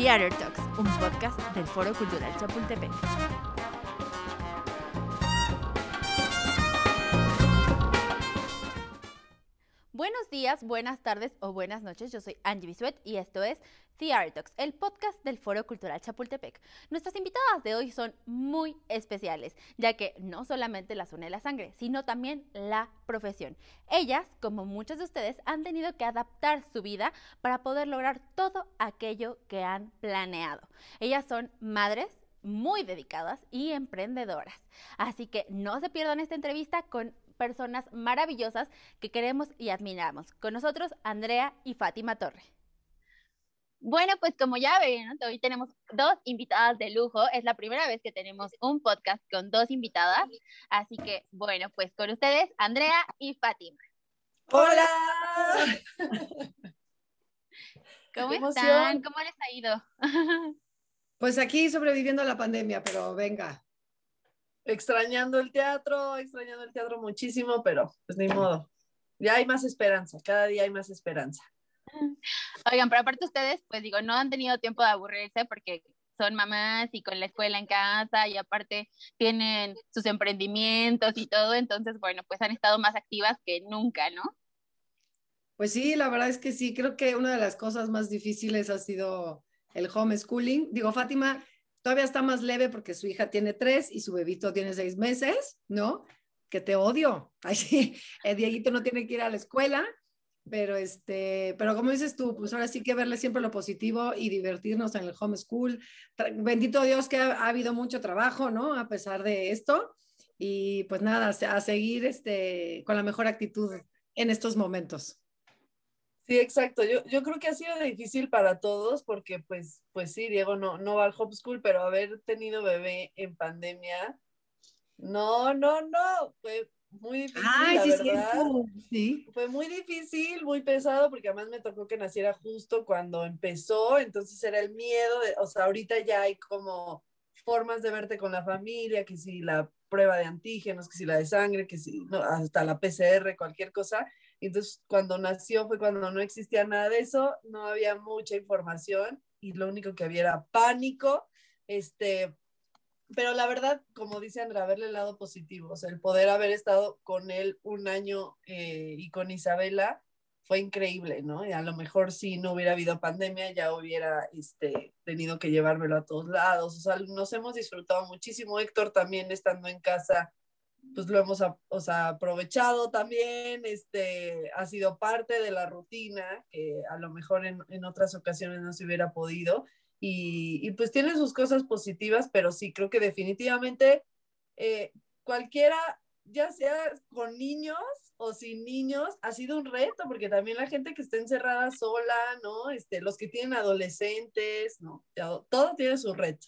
Theater Talks, un podcast del Foro Cultural Chapultepec. Buenos días, buenas tardes o buenas noches. Yo soy Angie Bisuet y esto es The Talks, el podcast del Foro Cultural Chapultepec. Nuestras invitadas de hoy son muy especiales, ya que no solamente las une la sangre, sino también la profesión. Ellas, como muchos de ustedes, han tenido que adaptar su vida para poder lograr todo aquello que han planeado. Ellas son madres, muy dedicadas y emprendedoras. Así que no se pierdan esta entrevista con personas maravillosas que queremos y admiramos. Con nosotros, Andrea y Fátima Torre. Bueno, pues como ya ven, hoy tenemos dos invitadas de lujo. Es la primera vez que tenemos un podcast con dos invitadas. Así que, bueno, pues con ustedes, Andrea y Fátima. ¡Hola! ¿Cómo están? ¿Cómo les ha ido? Pues aquí sobreviviendo a la pandemia, pero venga extrañando el teatro, extrañando el teatro muchísimo, pero pues ni modo. Ya hay más esperanza, cada día hay más esperanza. Oigan, pero aparte ustedes, pues digo, no han tenido tiempo de aburrirse porque son mamás y con la escuela en casa y aparte tienen sus emprendimientos y todo, entonces, bueno, pues han estado más activas que nunca, ¿no? Pues sí, la verdad es que sí, creo que una de las cosas más difíciles ha sido el homeschooling. Digo, Fátima, todavía está más leve porque su hija tiene tres y su bebito tiene seis meses, ¿no? Que te odio. Ay, sí, el Dieguito no tiene que ir a la escuela, pero este, pero como dices tú, pues ahora sí que verle siempre lo positivo y divertirnos en el homeschool. Bendito Dios que ha, habido mucho trabajo, ¿no? A pesar de esto. Y pues nada, a seguir este, con la mejor actitud en estos momentos. Sí, exacto. Yo, yo creo que ha sido difícil para todos porque, pues, pues sí, Diego no, no va al homeschool, pero haber tenido bebé en pandemia, no, no, no, muy difícil, la verdad. Sí. Fue muy difícil, muy pesado, porque además me tocó que naciera justo cuando empezó, entonces era el miedo, de, o sea, ahorita ya hay como formas de verte con la familia, que si la prueba de antígenos, que si la de sangre, que si no, hasta la PCR, cualquier cosa, entonces, cuando nació fue cuando no existía nada de eso, no había mucha información y lo único que había era pánico. Este, pero la verdad, como dice Andrea, verle el lado positivo, el poder haber estado con él un año eh, y con Isabela fue increíble, ¿no? Y a lo mejor si no hubiera habido pandemia ya hubiera este, tenido que llevármelo a todos lados, o sea, nos hemos disfrutado muchísimo, Héctor también estando en casa pues lo hemos o sea, aprovechado también, este, ha sido parte de la rutina, que a lo mejor en, en otras ocasiones no se hubiera podido, y, pues tiene sus cosas positivas, pero sí, creo que definitivamente eh, cualquiera, ya sea con niños o sin niños, ha sido un reto, porque también la gente que está encerrada sola, ¿no? Este, los que tienen adolescentes, ¿no? todo tiene su reto.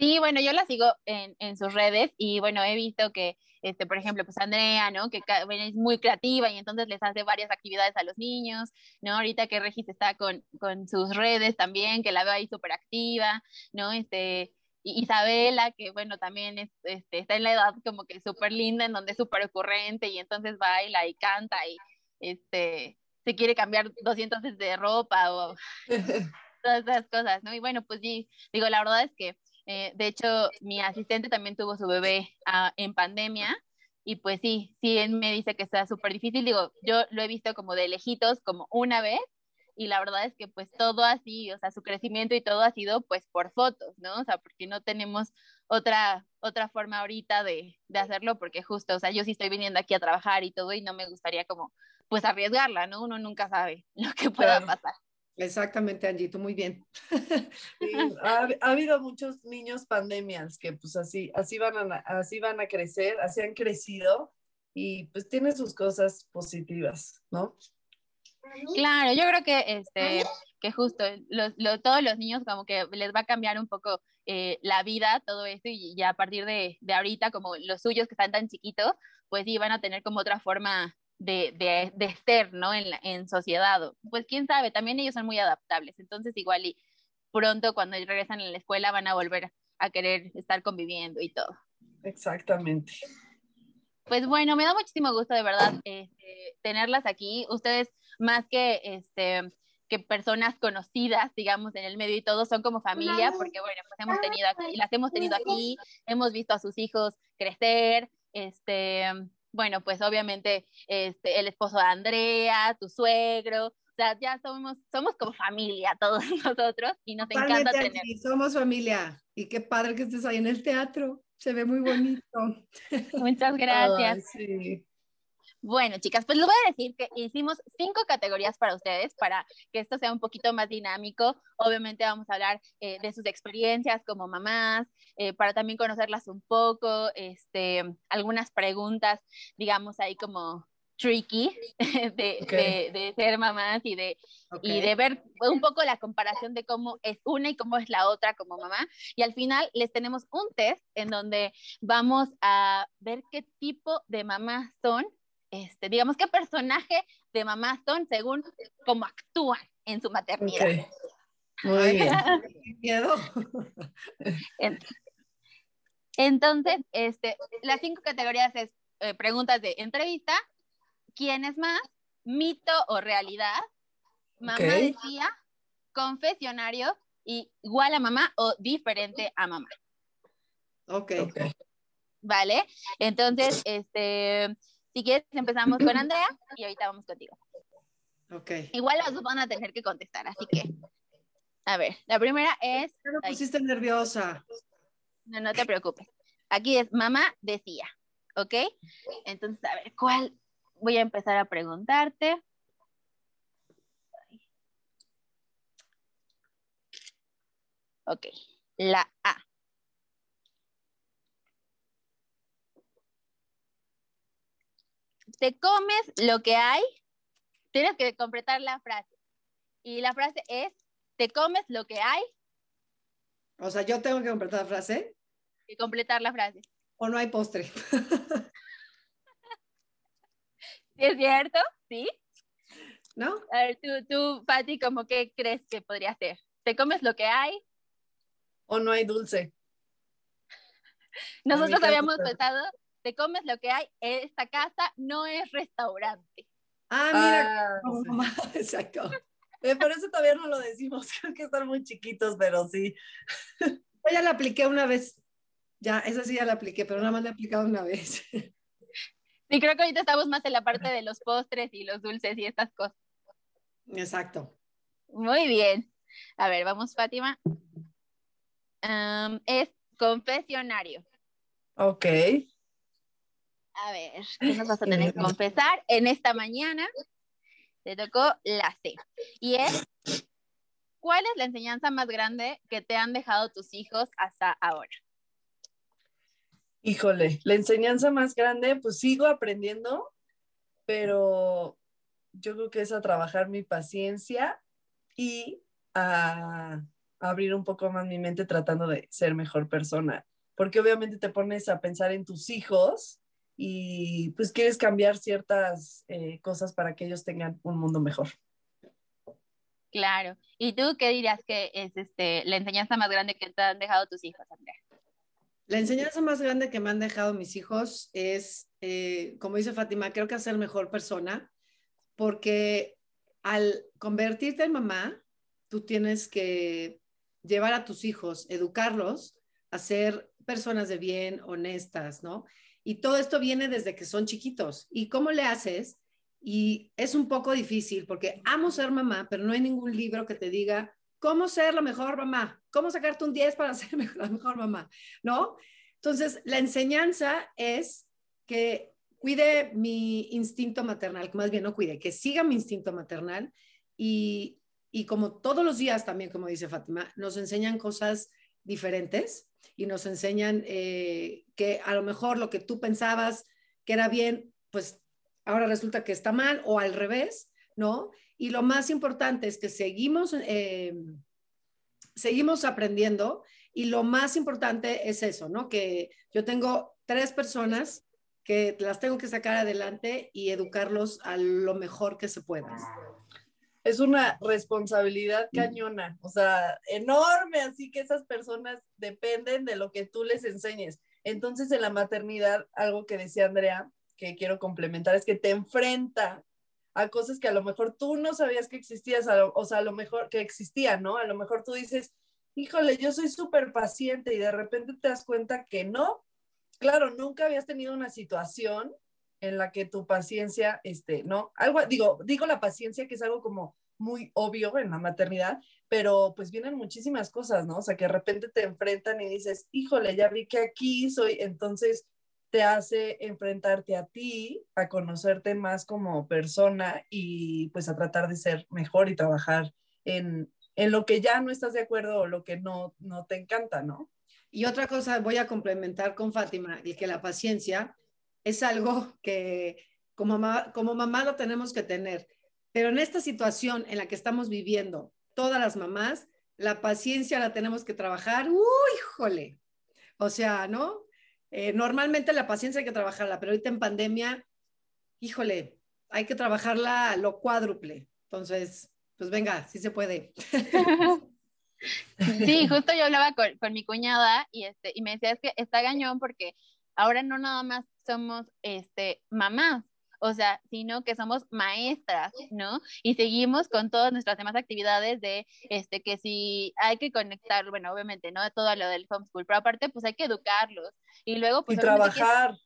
Sí, bueno, yo la sigo en, sus redes y bueno, he visto que, este, por ejemplo, pues Andrea, ¿no? Que es muy creativa y entonces les hace varias actividades a los niños, ¿no? Ahorita que Regis está con, con sus redes también, que la veo ahí súper activa, ¿no? Este, Isabela, que bueno, también es, este, está en la edad como que súper linda, en donde es súper ocurrente y entonces baila y canta y este, se quiere cambiar 200 veces de ropa o todas esas cosas, ¿no? Y bueno, pues sí, digo, la verdad es que eh, de hecho, mi asistente también tuvo su bebé ah, en pandemia y pues sí, sí, él me dice que está súper difícil. Digo, yo lo he visto como de lejitos, como una vez y la verdad es que pues todo así, o sea, su crecimiento y todo ha sido pues por fotos, ¿no? O sea, porque no tenemos otra, otra forma ahorita de, de hacerlo porque justo, o sea, yo sí estoy viniendo aquí a trabajar y todo y no me gustaría como pues arriesgarla, ¿no? Uno nunca sabe lo que pueda pasar. Exactamente, Angie, tú muy bien. ha, habido muchos niños pandemias que pues así, así, van a, así van a crecer, así han crecido y pues tiene sus cosas positivas, ¿no? Claro, yo creo que, este, que justo todos los niños como que les va a cambiar un poco eh, la vida, todo esto, y ya a partir de, de ahorita, como los suyos que están tan chiquitos, pues sí van a tener como otra forma de, de, de ser, ¿no? En, en sociedad. Pues quién sabe, también ellos son muy adaptables, entonces igual y pronto cuando regresan a la escuela van a volver a querer estar conviviendo y todo. Exactamente. Pues bueno, me da muchísimo gusto de verdad este, tenerlas aquí. Ustedes más que este que personas conocidas, digamos, en el medio y todos son como familia, porque bueno, pues hemos tenido aquí, las hemos tenido aquí, hemos visto a sus hijos crecer, este, bueno, pues obviamente este, el esposo de Andrea, tu suegro, o sea, ya somos, somos como familia todos nosotros y nos encanta tener. somos familia y qué padre que estés ahí en el teatro, se ve muy bonito. Muchas gracias. sí. Bueno, chicas, pues les voy a decir que hicimos cinco categorías para ustedes, para que esto sea un poquito más dinámico. Obviamente vamos a hablar eh, de sus experiencias como mamás, eh, para también conocerlas un poco, este, algunas preguntas, digamos, ahí como tricky de, ser mamás y de, y de ver un poco la comparación de cómo es una y cómo es la otra como mamá. Y al final les tenemos un test en donde vamos a ver qué tipo de mamás son este, digamos, qué personaje de mamá son según cómo actúan en su maternidad. Muy bien. miedo. Entonces, este, las cinco categorías es eh, preguntas de entrevista, quién es más, mito o realidad, mamá decía, confesionario, y igual a mamá o diferente a mamá. Ok. Vale, entonces, este, si quieres, empezamos con Andrea y ahorita vamos contigo. Ok. Igual las dos van a tener que contestar, así que. A ver, la primera es. Me pusiste nerviosa. No, no te preocupes. Aquí es mamá decía, ¿ok? Entonces, a ver, ¿cuál? Voy a empezar a preguntarte. Ok, la A. te comes lo que hay, tienes que completar la frase. Y la frase es, te comes lo que hay. O sea, yo tengo que completar la frase. Y completar la frase. O no hay postre. ¿Sí es cierto? ¿Sí? ¿No? A ver, tú, tú, Patti, ¿cómo qué crees que podría ser? ¿Te comes lo que hay? O no hay dulce. Nosotros habíamos pensado te comes lo que hay, esta casa no es restaurante. Ah, mira, ah, exacto. Eh, por eso todavía no lo decimos, creo que están muy chiquitos, pero sí. Yo ya la apliqué una vez, ya, esa sí ya la apliqué, pero nada más la he aplicado una vez. Sí, creo que ahorita estamos más en la parte de los postres y los dulces y estas cosas. Exacto. Muy bien. A ver, vamos, Fátima. es confesionario. Ok. A ver, ¿qué nos vas a tener que confesar? En esta mañana te tocó la C. Y es, ¿cuál es la enseñanza más grande que te han dejado tus hijos hasta ahora? Híjole, la enseñanza más grande, pues sigo aprendiendo, pero yo creo que es a trabajar mi paciencia y a abrir un poco más mi mente tratando de ser mejor persona, porque obviamente te pones a pensar en tus hijos y pues quieres cambiar ciertas eh, cosas para que ellos tengan un mundo mejor. Claro. ¿Y tú qué dirías que es este, la enseñanza más grande que te han dejado tus hijos, Andrea? La enseñanza más grande que me han dejado mis hijos es, eh, como dice Fátima, creo que ser mejor persona, porque al convertirte en mamá, tú tienes que llevar a tus hijos, educarlos a ser personas de bien, honestas, ¿no? Y todo esto viene desde que son chiquitos. ¿Y cómo le haces? Y es un poco difícil porque amo ser mamá, pero no hay ningún libro que te diga cómo ser la mejor mamá, cómo sacarte un 10 para ser la mejor mamá, ¿no? Entonces, la enseñanza es que cuide mi instinto maternal, que más bien no cuide, que siga mi instinto maternal y, y como todos los días también, como dice Fátima, nos enseñan cosas diferentes y nos enseñan eh, que a lo mejor lo que tú pensabas que era bien, pues ahora resulta que está mal o al revés, ¿no? Y lo más importante es que seguimos, eh, seguimos aprendiendo y lo más importante es eso, ¿no? Que yo tengo tres personas que las tengo que sacar adelante y educarlos a lo mejor que se pueda es una responsabilidad cañona, o sea, enorme, así que esas personas dependen de lo que tú les enseñes. Entonces, en la maternidad, algo que decía Andrea, que quiero complementar, es que te enfrenta a cosas que a lo mejor tú no sabías que existías, o sea, a lo mejor que existían, ¿no? A lo mejor tú dices, híjole, yo soy súper paciente y de repente te das cuenta que no. Claro, nunca habías tenido una situación en la que tu paciencia, este, ¿no? Algo, digo, digo la paciencia que es algo como muy obvio en la maternidad, pero pues vienen muchísimas cosas, ¿no? O sea, que de repente te enfrentan y dices, híjole, ya vi que aquí soy, entonces te hace enfrentarte a ti, a conocerte más como persona y pues a tratar de ser mejor y trabajar en, en lo que ya no estás de acuerdo o lo que no, no te encanta, ¿no? Y otra cosa, voy a complementar con Fátima, y que la paciencia es algo que como mamá, como mamá lo tenemos que tener. Pero en esta situación en la que estamos viviendo, todas las mamás, la paciencia la tenemos que trabajar. ¡Uy, híjole! O sea, ¿no? Eh, normalmente la paciencia hay que trabajarla, pero ahorita en pandemia, híjole, hay que trabajarla lo cuádruple. Entonces, pues venga, sí se puede. Sí, justo yo hablaba con, con, mi cuñada y, este, y me decía, es que está gañón porque ahora no nada más somos este, mamás, o sea, sino que somos maestras, ¿no? Y seguimos con todas nuestras demás actividades de, este, que si hay que conectar, bueno, obviamente, ¿no? Todo lo del homeschool, pero aparte, pues hay que educarlos. Y luego, pues... Y trabajar.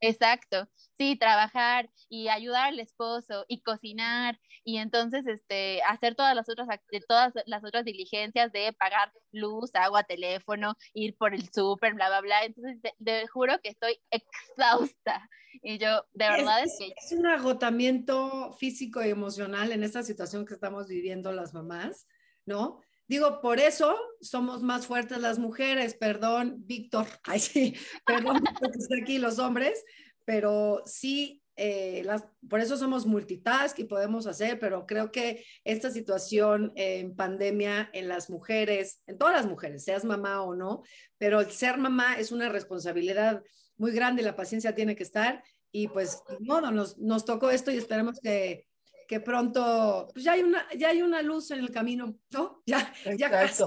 Exacto, sí, trabajar y ayudar al esposo y cocinar y entonces este hacer todas las otras todas las otras diligencias de pagar luz, agua, teléfono, ir por el súper, bla bla bla. Entonces te, juro que estoy exhausta y yo de verdad es, que es un agotamiento físico y emocional en esta situación que estamos viviendo las mamás, ¿no? Digo, por eso somos más fuertes las mujeres, perdón, Víctor, ay sí, perdón porque aquí los hombres, pero sí, eh, por eso somos multitask y podemos hacer, pero creo que esta situación en pandemia en las mujeres, en todas las mujeres, seas mamá o no, pero el ser mamá es una responsabilidad muy grande, la paciencia tiene que estar y pues, modo, nos, nos tocó esto y esperemos que que pronto, pues ya hay una, ya hay una luz en el camino, ¿no? Ya, ya casi,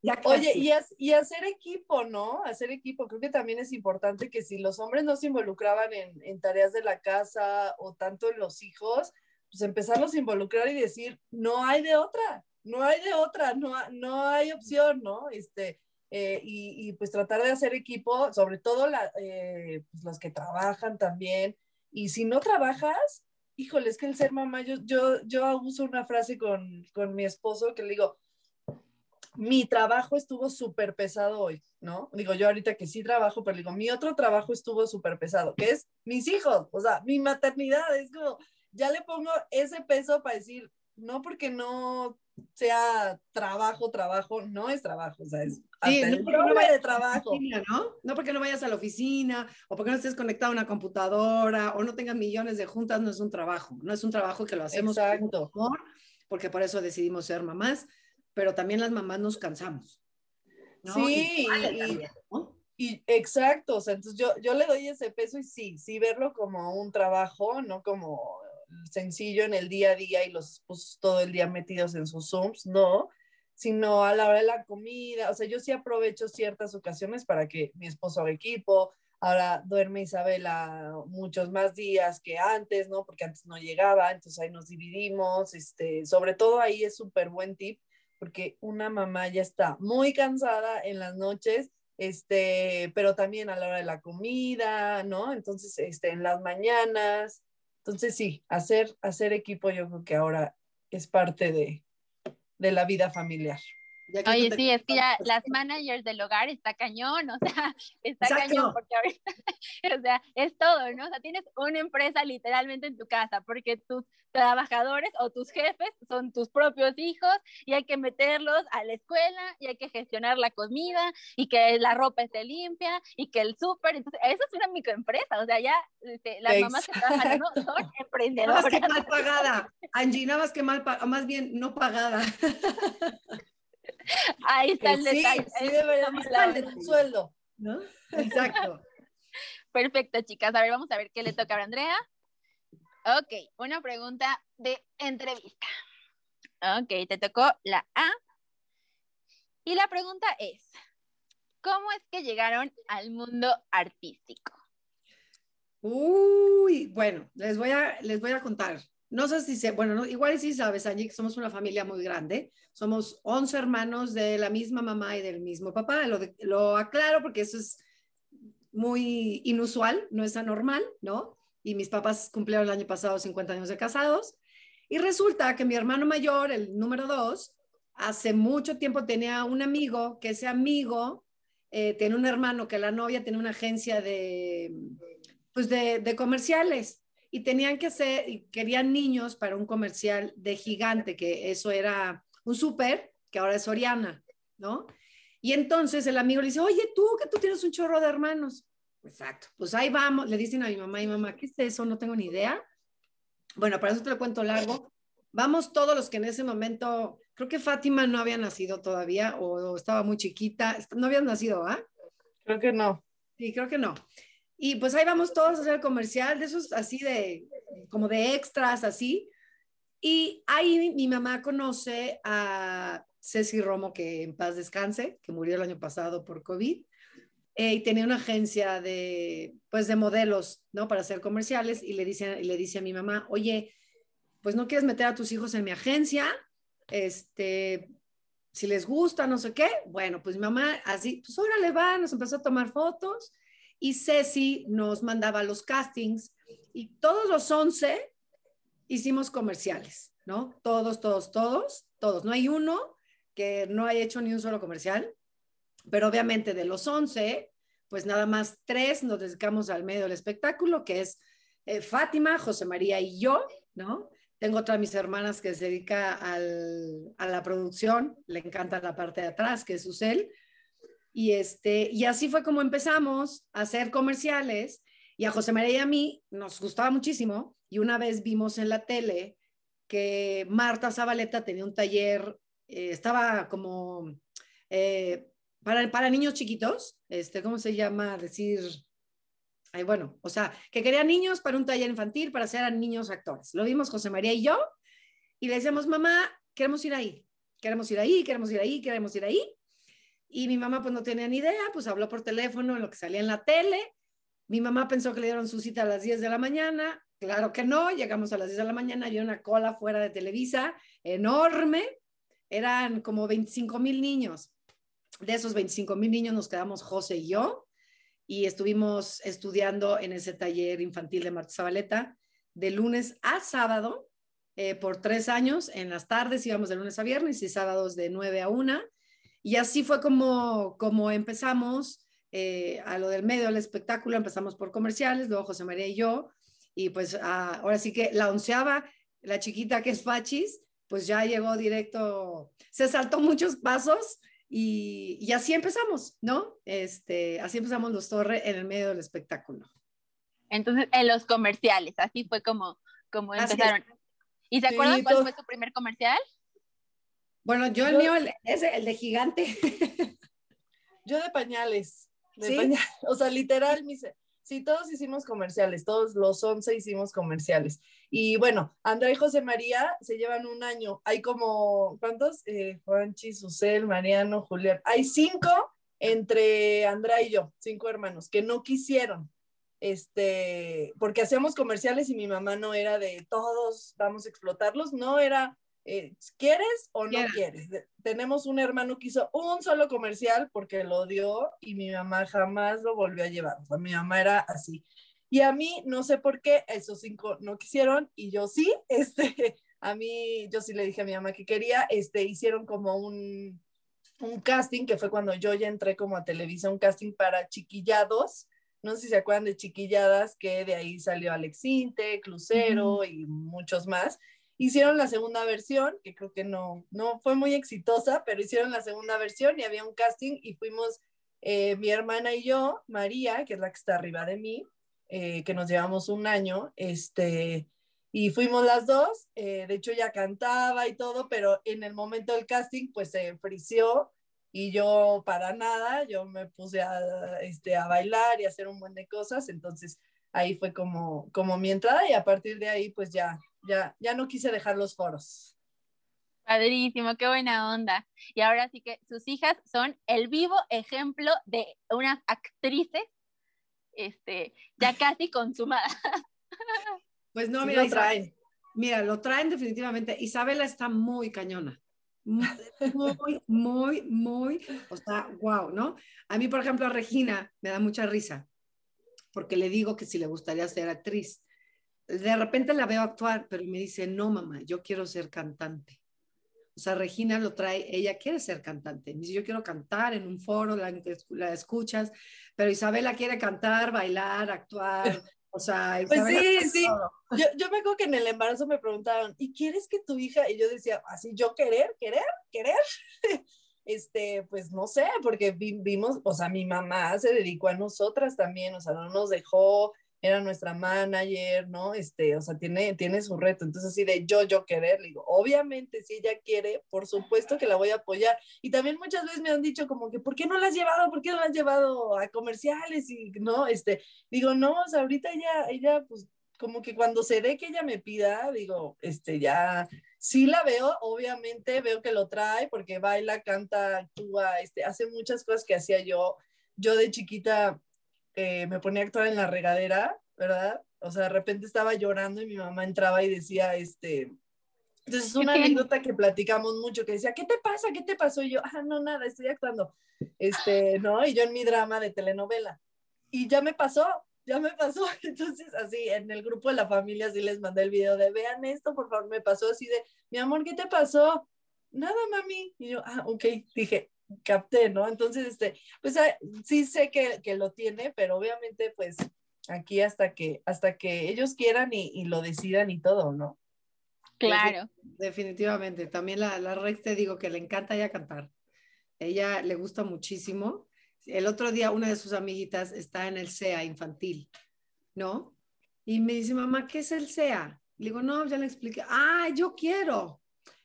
ya Oye, y, y, hacer equipo, ¿no? Hacer equipo, creo que también es importante que si los hombres no se involucraban en, en tareas de la casa o tanto en los hijos, pues empezarlos a involucrar y decir, no hay de otra, no hay de otra, no, no hay opción, ¿no? Este, eh, y, y, pues tratar de hacer equipo, sobre todo la, eh, pues los que trabajan también. Y si no trabajas, híjole, es que el ser mamá, yo, yo, yo uso una frase con, con mi esposo que le digo, mi trabajo estuvo súper pesado hoy, ¿no? Digo, yo ahorita que sí trabajo, pero digo, mi otro trabajo estuvo súper pesado, que es mis hijos, o sea, mi maternidad, es como, ya le pongo ese peso para decir, no porque no sea trabajo, trabajo, no es trabajo, o sea, es sí, no no vayas de trabajo. Oficina, ¿no? ¿no? porque no vayas a la oficina, o porque no estés conectado a una computadora, o no tengas millones de juntas, no es un trabajo, no es un trabajo que lo hacemos Exacto. porque por eso decidimos ser mamás, pero también las mamás nos cansamos. Sí, y, y, exacto, o sea, entonces yo, yo le doy ese peso y sí, sí verlo como un trabajo, no como sencillo en el día a día y los pues, todo el día metidos en sus Zooms, no, sino a la hora de la comida. O sea, yo sí aprovecho ciertas ocasiones para que mi esposo haga equipo. Ahora duerme Isabela muchos más días que antes, ¿no? Porque antes no llegaba, entonces ahí nos dividimos. Este, sobre todo ahí es súper buen tip, porque una mamá ya está muy cansada en las noches este, pero también a la hora de la comida, ¿no? Entonces, este, en las mañanas, entonces sí, hacer, hacer equipo yo creo que ahora es parte de, de la vida familiar. Oye, sí, es que ya las managers del hogar está cañón, o sea, está cañón porque ahorita, o sea, es todo, ¿no? O sea, tienes una empresa literalmente en tu casa porque tus trabajadores o tus jefes son tus propios hijos y hay que meterlos a la escuela y hay que gestionar la comida y que la ropa esté limpia y que el súper, entonces, eso es una microempresa, o sea, ya este, las mamás que trabajan ¿no? son emprendedoras. Nada más que mal pagada, Angie, nada más que mal pagada, más bien no pagada. Ahí está el sí, detalle. Sí, deberíamos darle un sueldo. ¿No? Exacto. Perfecto, chicas. A ver, vamos a ver qué le toca a Andrea. Ok, una pregunta de entrevista. Ok, te tocó la A. Y la pregunta es, ¿cómo es que llegaron al mundo artístico? Uy, bueno, les voy a, les voy a contar. No sé si se, bueno, no, igual sí sabes, Angie, que somos una familia muy grande. Somos 11 hermanos de la misma mamá y del mismo papá. Lo, lo aclaro porque eso es muy inusual, no es anormal, ¿no? Y mis papás cumplieron el año pasado 50 años de casados. Y resulta que mi hermano mayor, el número dos, hace mucho tiempo tenía un amigo, que ese amigo eh, tiene un hermano que la novia tiene una agencia de, pues de, de comerciales y tenían que hacer, y querían niños para un comercial de gigante, que eso era un súper, que ahora es Oriana, ¿no? Y entonces el amigo le dice, oye, tú, que tú tienes un chorro de hermanos. Exacto, pues ahí vamos, le dicen a mi mamá y mamá, ¿qué es eso? No tengo ni idea. Bueno, para eso te lo cuento largo. Vamos todos los que en ese momento, creo que Fátima no había nacido todavía o, estaba muy chiquita, no habías nacido, ¿ah? Creo que no. Sí, creo que no. Y pues ahí vamos todos a hacer comercial, de esos así de, como de extras, así. Y ahí mi mamá conoce a Ceci Romo, que en paz descanse, que murió el año pasado por COVID. Eh, y tenía una agencia de, pues, de modelos, ¿no? Para hacer comerciales y le dice, le dice a mi mamá, oye, pues no quieres meter a tus hijos en mi agencia, este, si les gusta, no sé qué, bueno, pues mi mamá así, pues órale va, nos empezó a tomar fotos y Ceci nos mandaba los castings y todos los 11 hicimos comerciales, ¿no? Todos, todos, todos, todos. No hay uno que no haya hecho ni un solo comercial, pero obviamente de los 11, pues nada más tres nos dedicamos al medio del espectáculo, que es eh, Fátima, José María y yo, ¿no? Tengo otra de mis hermanas que se dedica a la producción, le encanta la parte de atrás, que es Susel. Y, este, y así fue como empezamos a hacer comerciales. Y a José María y a mí nos gustaba muchísimo. Y una vez vimos en la tele que Marta Zabaleta tenía un taller, eh, estaba como eh, para, para niños chiquitos, este, ¿cómo se llama? Decir, ay, bueno, o sea, que quería niños para un taller infantil para hacer a niños actores. Lo vimos José María y yo, y le decíamos, mamá, queremos ir ahí, queremos ir ahí, queremos ir ahí, queremos ir ahí. Y mi mamá pues no tenía ni idea, pues habló por teléfono en lo que salía en la tele. Mi mamá pensó que le dieron su cita a las 10 de la mañana. Claro que no, llegamos a las 10 de la mañana, había una cola fuera de Televisa enorme. Eran como 25 mil niños. De esos 25 mil niños nos quedamos José y yo y estuvimos estudiando en ese taller infantil de Marta Zabaleta de lunes a sábado eh, por tres años. En las tardes íbamos de lunes a viernes y sábados de 9 a 1 y así fue como, como empezamos eh, a lo del medio del espectáculo. Empezamos por comerciales, luego José María y yo. Y pues ah, ahora sí que la onceava, la chiquita que es Fachis, pues ya llegó directo, se saltó muchos pasos y, y, así empezamos, ¿no? Este, así empezamos los Torres en el medio del espectáculo. Entonces, en los comerciales, así fue como, como empezaron. ¿Y se acuerdan cuál fue su primer comercial? Bueno, yo, el mío es el de gigante. yo de pañales. De O sea, literal, mis, sí, todos hicimos comerciales, todos los 11 hicimos comerciales. Y bueno, Andrea y José María se llevan un año. Hay como, ¿cuántos? Eh, Juanchi, Susel, Mariano, Julián. Hay cinco entre Andrea y yo, cinco hermanos, que no quisieron. Este, porque hacíamos comerciales y mi mamá no era de todos vamos a explotarlos, no era eh, ¿quieres o no quieres? tenemos un hermano que hizo un solo comercial porque lo dio y mi mamá jamás lo volvió a llevar. O mi mamá era así. Y a mí, no sé por qué, esos cinco no quisieron y yo sí, este, a mí, yo sí le dije a mi mamá que quería, este, hicieron como un, un casting, que fue cuando yo ya entré como a Televisa, un casting para chiquillados, no sé si se acuerdan de chiquilladas, que de ahí salió Alex Inte, Crucero y muchos más, Hicieron la segunda versión, que creo que no, no fue muy exitosa, pero hicieron la segunda versión y había un casting y fuimos eh, mi hermana y yo, María, que es la que está arriba de mí, eh, que nos llevamos un año, este, y fuimos las dos, eh, de hecho ya cantaba y todo, pero en el momento del casting pues se frició y yo para nada, yo me puse a, este, a bailar y a hacer un buen de cosas, entonces ahí fue como, como mi entrada y a partir de ahí pues ya ya, ya no quise dejar los foros. Padrísimo, qué buena onda. Y ahora sí que sus hijas son el vivo ejemplo de unas actrices este, ya casi consumadas. Pues no, mira, traen. Mira, lo traen definitivamente. Isabela está muy cañona. Muy, muy, muy, o sea, wow, ¿no? A mí, por ejemplo, a Regina me da mucha risa, porque le digo que si le gustaría ser actriz. De repente la veo actuar, pero me dice, no, mamá, yo quiero ser cantante. O sea, Regina lo trae, ella quiere ser cantante. Me dice, yo quiero cantar en un foro, la, la escuchas, pero Isabela quiere cantar, bailar, actuar, o sea, pues sí, sí. Yo, yo, me acuerdo que en el embarazo me preguntaban, ¿y quieres que tu hija? Y yo decía, así yo querer, querer, querer. este, pues no sé, porque vimos, o sea, mi mamá se dedicó a nosotras también, o sea, no nos dejó era nuestra manager, ¿no? Este, o sea, tiene, tiene su reto. Entonces, así de yo, yo querer, digo, obviamente, si ella quiere, por supuesto que la voy a apoyar. Y también muchas veces me han dicho como que, ¿por qué no la has llevado? ¿Por qué no la has llevado a comerciales? Y, ¿no? Este, digo, no, o sea, ahorita ella, ella, pues, como que cuando se ve que ella me pida, digo, este, ya, sí la veo, obviamente veo que lo trae porque baila, canta, actúa, este, hace muchas cosas que hacía yo. Yo de chiquita eh, me ponía a actuar en la regadera, ¿verdad? O sea, de repente estaba llorando y mi mamá entraba y decía, este, entonces es una anécdota que platicamos mucho, que decía, ¿qué te pasa? ¿Qué te pasó? Y yo, ah, no, nada, estoy actuando, este, ¿no? Y yo en mi drama de telenovela. Y ya me pasó, ya me pasó. Entonces, así, en el grupo de la familia, sí les mandé el video de, vean esto, por favor, me pasó así de, mi amor, ¿qué te pasó? Nada, mami. Y yo, ah, ok, dije, capté, ¿no? Entonces, este, pues ah, sí sé que, que, lo tiene, pero obviamente, pues aquí hasta que, hasta que ellos quieran y, y lo decidan y todo, ¿no? Claro. Definitivamente. También la, la Rex te digo que le encanta ya cantar. Ella le gusta muchísimo. El otro día una de sus amiguitas está en el SEA infantil, ¿no? Y me dice, mamá, ¿qué es el SEA? Le digo, no, ya le expliqué. Ah, yo quiero.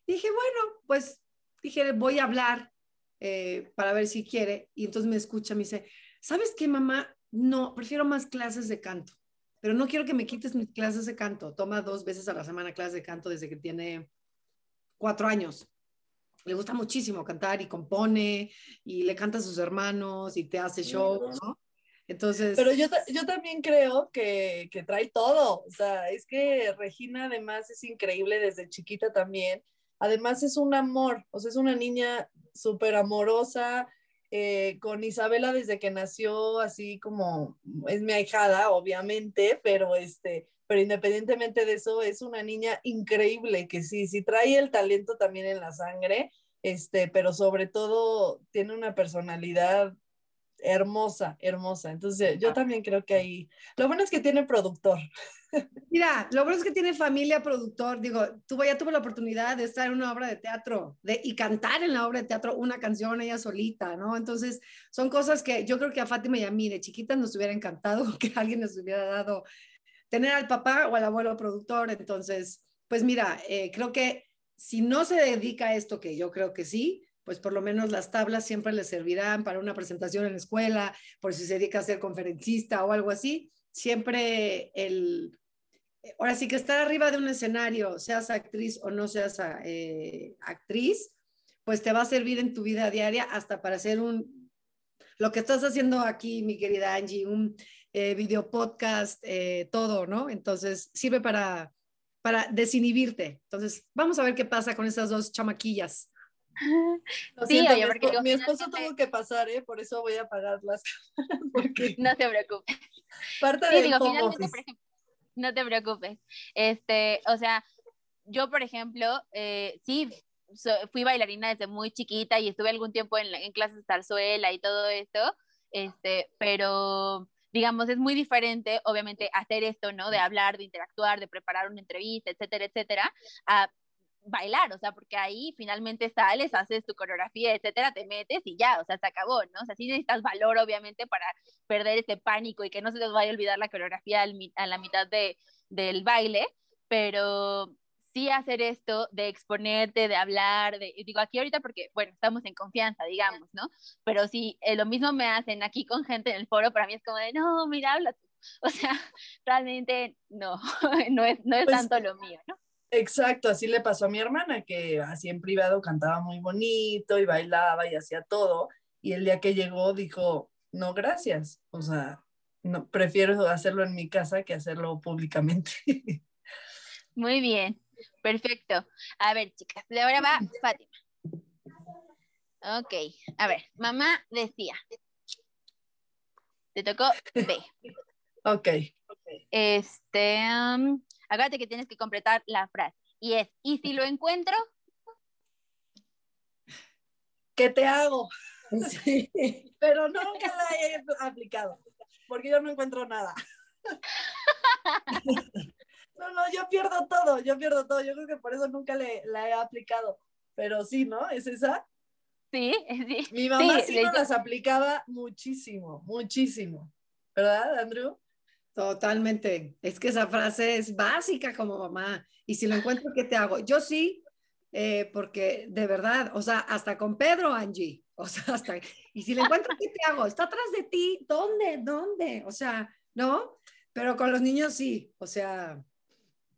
dije, bueno, pues dije, voy a hablar eh, para ver si quiere. Y entonces me escucha, me dice, ¿sabes qué, mamá? No, prefiero más clases de canto, pero no quiero que me quites mis clases de canto. Toma dos veces a la semana clases de canto desde que tiene cuatro años. Le gusta muchísimo cantar y compone y le canta a sus hermanos y te hace show, ¿no? Entonces... Pero yo, yo también creo que, que trae todo. O sea, es que Regina además es increíble desde chiquita también. Además es un amor, o sea, es una niña súper amorosa, eh, con Isabela desde que nació, así como es mi ahijada, obviamente, pero este, pero independientemente de eso, es una niña increíble que sí, sí trae el talento también en la sangre, este, pero sobre todo tiene una personalidad hermosa, hermosa. Entonces, yo también creo que ahí, lo bueno es que tiene productor. Mira, lo bueno es que tiene familia, productor. Digo, tú ya tuve la oportunidad de estar en una obra de teatro de, y cantar en la obra de teatro una canción ella solita, ¿no? Entonces, son cosas que yo creo que a Fátima y a mí de chiquitas nos hubiera encantado que alguien nos hubiera dado tener al papá o al abuelo productor. Entonces, pues mira, eh, creo que si no se dedica a esto, que yo creo que sí, pues por lo menos las tablas siempre le servirán para una presentación en la escuela, por si se dedica a ser conferencista o algo así. Siempre el, ahora sí que estar arriba de un escenario, seas actriz o no seas eh, actriz, pues te va a servir en tu vida diaria hasta para hacer un, lo que estás haciendo aquí, mi querida Angie, un eh, video podcast, eh, todo, ¿no? Entonces sirve para, para desinhibirte. Entonces, vamos a ver qué pasa con esas dos chamaquillas. sí, oye, porque mi, esposo tuvo que pasar, ¿eh? Por eso voy a pagar las porque No te preocupes. Parte de digo, finalmente, por ejemplo, no te preocupes. Este, o sea, yo, por ejemplo, eh, sí, fui bailarina desde muy chiquita y estuve algún tiempo en, en clases de zarzuela y todo esto, este, pero digamos, es muy diferente, obviamente, hacer esto, ¿no? De hablar, de interactuar, de preparar una entrevista, etcétera, etcétera, bailar, o sea, porque ahí finalmente sales, haces tu coreografía, etcétera, te metes y ya, o sea, se acabó, ¿no? O sea, sí necesitas valor, obviamente, para perder ese pánico y que no se les vaya a olvidar la coreografía a la mitad de, del baile, pero sí hacer esto de exponerte, de hablar, de, digo aquí ahorita porque, bueno, estamos en confianza, digamos, ¿no? Pero si eh, lo mismo me hacen aquí con gente en el foro, para mí es como de, no, mira, habla tú. O sea, realmente no, no es, no es pues tanto lo mío, ¿no? Exacto, así le pasó a mi hermana, que así en privado cantaba muy bonito y bailaba y hacía todo. Y el día que llegó dijo, no, gracias. O sea, no, prefiero hacerlo en mi casa que hacerlo públicamente. Muy bien. Perfecto. A ver, chicas, ahora va Fátima. Ok, a ver, mamá decía. Te tocó B. Ok. Este, um, acuérdate que tienes que completar la frase. Y es, ¿y si lo encuentro? ¿Qué te hago? Sí. Pero nunca la he aplicado, porque yo no encuentro nada. No, no, yo pierdo todo, yo pierdo todo. Yo creo que por eso nunca le, la he aplicado. Pero sí, ¿no? ¿Es esa? Sí, sí. Mi mamá Sí, sí, nos las aplicaba muchísimo, muchísimo. ¿Verdad, Andrew? Totalmente. Es que esa frase es básica como mamá. Y si lo encuentro, ¿qué te hago? Yo sí, eh, porque de verdad, o sea, hasta con Pedro, Angie. O sea, hasta. Y si lo encuentro, ¿qué te hago? Está atrás de ti. ¿Dónde? ¿Dónde? O sea, ¿no? Pero con los niños sí. O sea,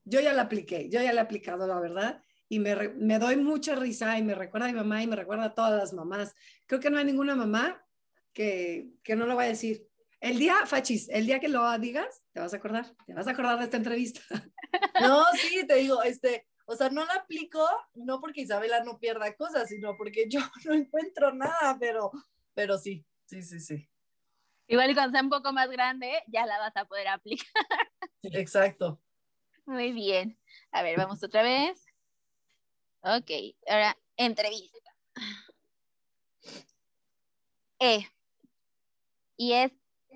yo ya la apliqué. Yo ya la he aplicado, la verdad. Y me, me doy mucha risa y me recuerda a mi mamá y me recuerda a todas las mamás. Creo que no hay ninguna mamá que, que no lo vaya a decir. El día, Fachis, el día que lo digas, te vas a acordar, te vas a acordar de esta entrevista. No, sí, te digo, este, o sea, no la aplico, no porque Isabela no pierda cosas, sino porque yo no encuentro nada, pero, pero sí, sí, sí, sí. Igual y cuando sea un poco más grande, ya la vas a poder aplicar. Exacto. Muy bien. A ver, vamos otra vez. Ok, ahora entrevista. E. Y es,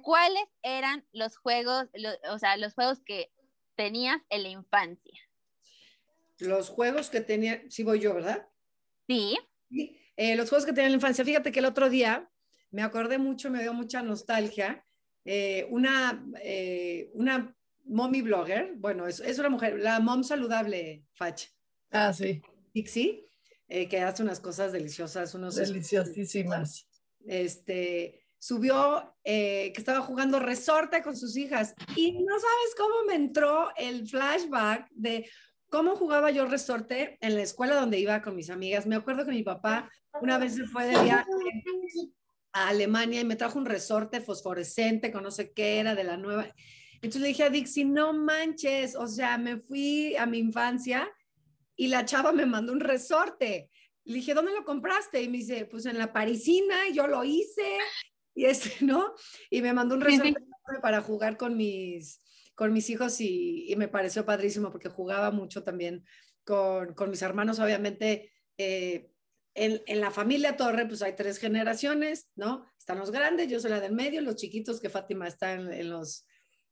¿cuáles eran los juegos, lo- o sea, los juegos que tenías en la infancia? Los juegos que tenía, sí voy yo, ¿verdad? Sí, Sí. Eh, los juegos que tenía en la infancia, fíjate que el otro día me acordé mucho, me dio mucha nostalgia. eh, una, eh, una mommy blogger, bueno, es, es una mujer, la mom saludable, Fach, Ah, sí, Dixie, eh, que hace unas cosas deliciosas, unos deliciosísimas. este, subió eh, que estaba jugando resorte con sus hijas y no sabes cómo me entró el flashback de cómo jugaba yo resorte en la escuela donde iba con mis amigas. Me acuerdo que mi papá una vez se fue de viaje a Alemania y me trajo un resorte fosforescente con no sé qué era de la nueva. Entonces le dije a Dixie, no manches, o sea, me fui a mi infancia y la chava me mandó un resorte. Le dije, ¿dónde lo compraste? Y me dice, pues en la parisina, yo lo hice, y este, ¿no? Y me mandó un Sí, sí. resorte para jugar con mis, con mis hijos y, y me pareció padrísimo porque jugaba mucho también con, con mis hermanos, obviamente. eh, en, en la familia Torre, pues hay tres generaciones, ¿no? Están los grandes, yo soy la del medio, los chiquitos, que Fátima está en, en los,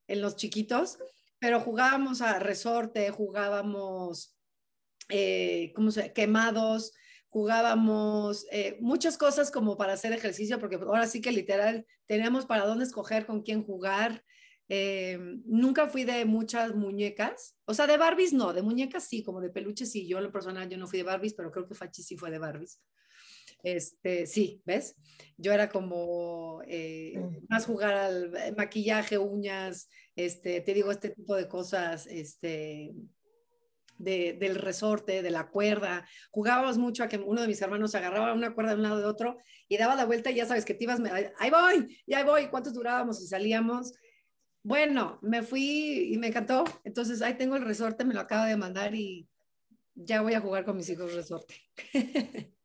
en los chiquitos, pero jugábamos a resorte, jugábamos, eh, ¿cómo se Quemados, jugábamos eh, muchas cosas como para hacer ejercicio, porque ahora sí que literal teníamos para dónde escoger con quién jugar. Eh, nunca fui de muchas muñecas, o sea, de Barbies no, de muñecas sí, como de peluches sí. Yo en lo personal yo no fui de Barbies, pero creo que Fachi sí fue de Barbies. Este, sí, ¿ves? Yo era como eh, más jugar al maquillaje, uñas, este, te digo, este tipo de cosas, este, de, del resorte, de la cuerda. Jugábamos mucho a que uno de mis hermanos agarraba una cuerda de un lado de otro y daba la vuelta y ya sabes que te ibas, ahí voy, ya voy, ¿cuántos durábamos y salíamos? Bueno, me fui y me encantó. Entonces ahí tengo el resorte, me lo acaba de mandar y ya voy a jugar con mis hijos resorte.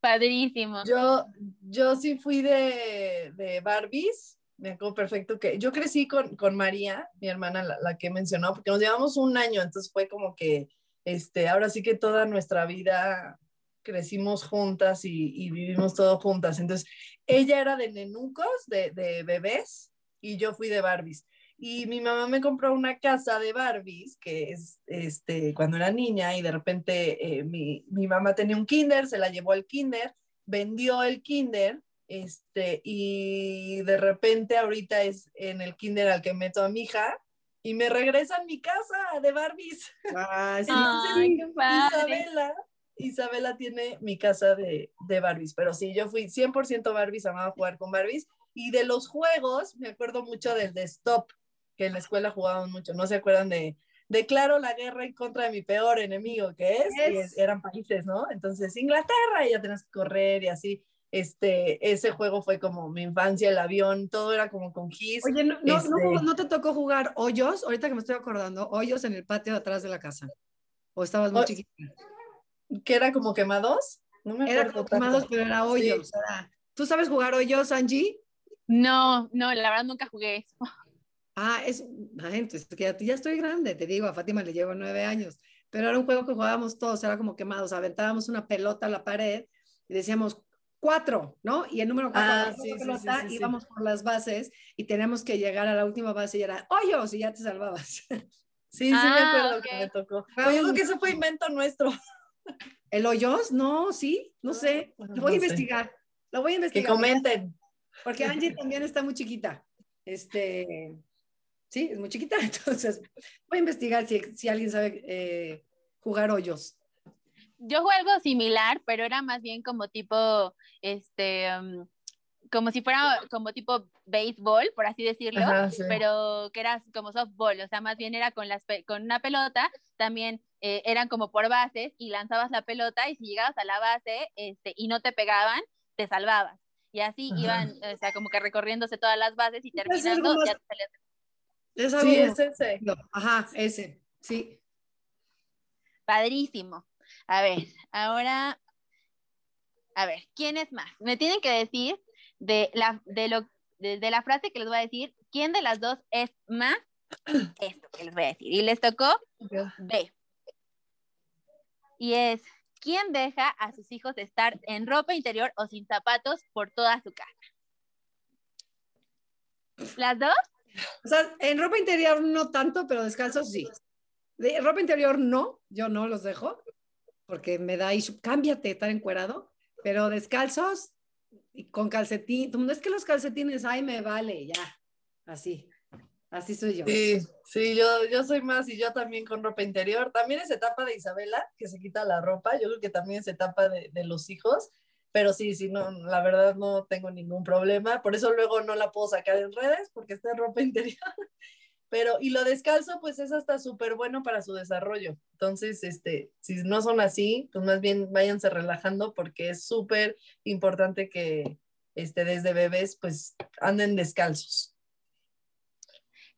padrísimo. Yo, yo sí fui de, de Barbies, me acuerdo perfecto que yo crecí con, con María, mi hermana, la, la que mencionó, porque nos llevamos un año, entonces fue como que, este, ahora sí que toda nuestra vida crecimos juntas y, vivimos todo juntas. Entonces, ella era de nenucos, de, bebés, y yo fui de Barbies. Y mi mamá me compró una casa de Barbies, que es este, cuando era niña, y de repente eh, mi, mi, mamá tenía un kinder, se la llevó al kinder, vendió el kinder, este, y de repente ahorita es en el kinder al que meto a mi hija, y me regresan mi casa de Barbies. Ah, sí. Ay, qué padre. Isabela, Isabela tiene mi casa de, de Barbies, pero sí, yo fui 100% Barbies, amaba jugar con Barbies, y de los juegos, me acuerdo mucho del de Stop, que en la escuela jugábamos mucho, ¿no se acuerdan de declaro la guerra en contra de mi peor enemigo, que es, y es eran países, ¿no? Entonces, Inglaterra, y ya tenías que correr y así. Este, ese juego fue como mi infancia, el avión, todo era como con gis. Oye, no, no, Este- no, no te tocó jugar hoyos, ahorita que me estoy acordando, hoyos en el patio de atrás de la casa. ¿O estabas muy O- chiquita? ¿Que era como quemados? No me Era acuerdo quemados, pero era hoyos. era- ¿Tú sabes jugar hoyos, Angie? No, no, la verdad nunca jugué eso. Ah, es, entonces que ya, ya estoy grande, te digo, a Fátima le llevo nueve años, pero era un juego que jugábamos todos, era como quemados, aventábamos una pelota a la pared y decíamos cuatro, ¿no? Y el número cuatro, Ah, sí, la sí, pelota, sí, sí, sí. íbamos por las bases y teníamos que llegar a la última base y era hoyos y ya te salvabas. Sí, sí me Ah, acuerdo ok. que me tocó. Pero yo un- creo que eso fue invento nuestro. ¿El hoyos? No, sí, no sé, No, lo voy a sé. investigar, lo voy a Que investigar. comenten. Porque Angie también está muy chiquita. Este, sí, es muy chiquita. Entonces, voy a investigar si, si alguien sabe eh, jugar hoyos. Yo jugué algo similar, pero era más bien como tipo, este, um, como si fuera como tipo béisbol, por así decirlo, Ajá, sí. pero que era como softball, o sea, más bien era con, las, pe- con una pelota, también eh, eran como por bases y lanzabas la pelota y si llegabas a la base este, y no te pegaban, te salvabas. Y así Ajá. iban, o sea, como que recorriéndose todas las bases y terminando, más- ya te salías. Es algo Sí, es ese. Ajá, ese, sí. Padrísimo. A ver, ahora, a ver, ¿quién es más? Me tienen que decir de la, de lo, de, de la frase que les voy a decir, ¿quién de las dos es más esto que les voy a decir? Y les tocó B. Y es, ¿quién deja a sus hijos estar en ropa interior o sin zapatos por toda su casa? ¿Las dos? O sea, en ropa interior no tanto, pero descalzos sí. De ropa interior no, yo no los dejo, porque me da issue. Cámbiate, estar encuerado, pero descalzos y con calcetín. No es que los calcetines, ay, me vale, ya. Así, así soy yo. Sí, sí, yo, yo soy más y yo también con ropa interior. También es etapa de Isabela, que se quita la ropa. Yo creo que también es etapa de, de los hijos. Pero sí, sí, no, la verdad no tengo ningún problema. Por eso luego no la puedo sacar en redes, porque está en ropa interior. Pero, y lo descalzo, pues es hasta súper bueno para su desarrollo. Entonces, este, si no son así, pues más bien váyanse relajando porque es súper importante que este, desde bebés, pues anden descalzos.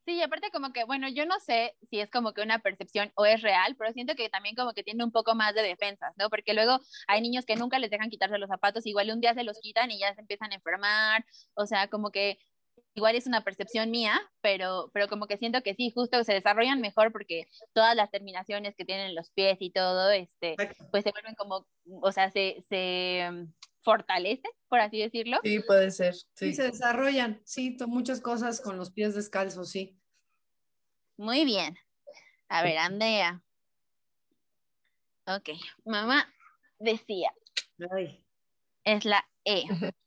Sí, y aparte como que, bueno, yo no sé si es como que una percepción o es real, pero siento que también como que tiene un poco más de defensas, ¿no? Porque luego hay niños que nunca les dejan quitarse los zapatos, igual un día se los quitan y ya se empiezan a enfermar, o sea, como que igual es una percepción mía, pero, pero como que siento que sí, justo se desarrollan mejor porque todas las terminaciones que tienen los pies y todo, este, pues se vuelven como, o sea, se, se um, fortalece, por así decirlo. Sí, puede ser. Sí, Sí. se desarrollan, sí, muchas cosas con los pies descalzos, sí. Muy bien. A ver, Andrea. Ok, mamá decía, Ay, es la E.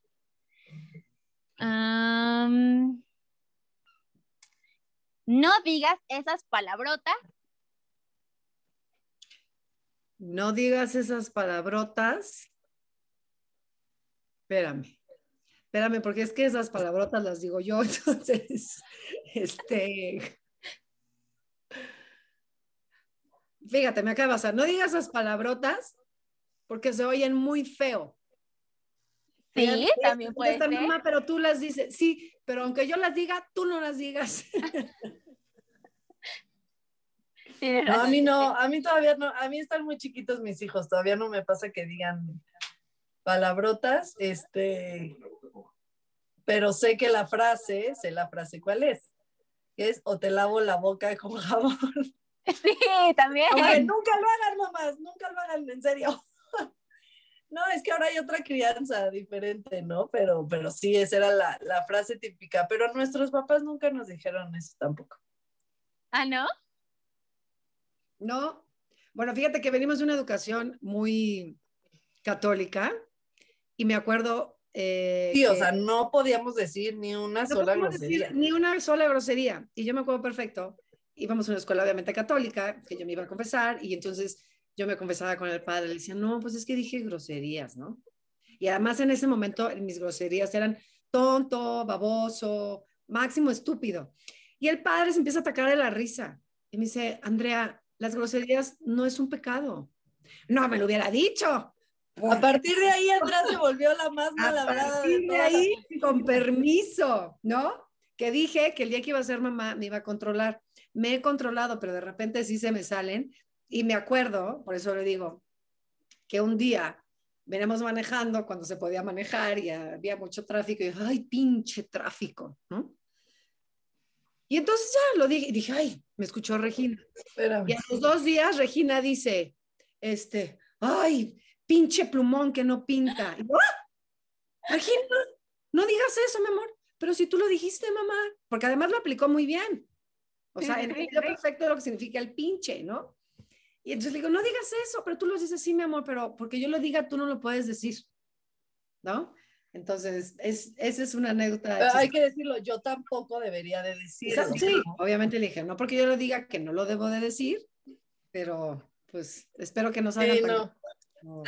No digas esas palabrotas. no digas esas palabrotas. Espérame, espérame, porque es que esas palabrotas las digo yo, entonces, este, fíjate, me acaba de pasar, no digas esas palabrotas porque se oyen muy feo. Sí, también puede contesta, ser. "Mamá, pero tú las dices, sí, pero aunque yo las diga, tú no las digas. No, a mí no, a mí todavía no, a mí están muy chiquitos mis hijos, todavía no me pasa que digan palabrotas, este, pero sé que la frase, sé la frase cuál es, que es o te lavo la boca con jabón. Sí, también. Aunque nunca lo hagan, mamás, nunca lo hagan, en serio. No, es que ahora hay otra crianza diferente, ¿no? Pero, pero sí, esa era la, la frase típica, pero nuestros papás nunca nos dijeron eso tampoco. Ah, ¿no? No, bueno, fíjate que venimos de una educación muy católica y me acuerdo... eh, Sí, o que- sea, no podíamos decir ni una no sola podemos decir grosería. ni una sola grosería. Y yo me acuerdo perfecto, íbamos a una escuela obviamente católica, que yo me iba a confesar, y entonces yo me confesaba con el padre, le decía, no, pues es que dije groserías, ¿no? Y además en ese momento mis groserías eran tonto, baboso, máximo estúpido. Y el padre se empieza a atacar de la risa y me dice, Andrea, las groserías no es un pecado. No me lo hubiera dicho. A partir de ahí Andrea se volvió la más A malabrada partir de de ahí, con permiso, ¿no? Que dije que el día que iba a ser mamá me iba a controlar. Me he controlado, pero de repente sí se me salen. Y me acuerdo, por eso le digo, que un día veníamos manejando cuando se podía manejar y había mucho tráfico y ay, pinche tráfico, ¿no? Y entonces ya lo dije y dije, ay, me escuchó Regina. Y a los dos días Regina dice, este, ay, pinche plumón que no pinta. Y ¡Ah! Regina, no digas eso, mi amor, pero si tú lo dijiste, mamá, porque además lo aplicó muy bien. O sea, entendió perfecto lo que significa el pinche, ¿no? Y entonces le digo, no digas eso, pero tú lo dices, sí, mi amor, pero porque yo lo diga, tú no lo puedes decir, ¿no? Entonces, es, esa es una anécdota. hay que decirlo, yo tampoco debería de decirlo. Sí, obviamente le dije, no porque yo lo diga que no lo debo de decir, pero pues espero que no salga. no.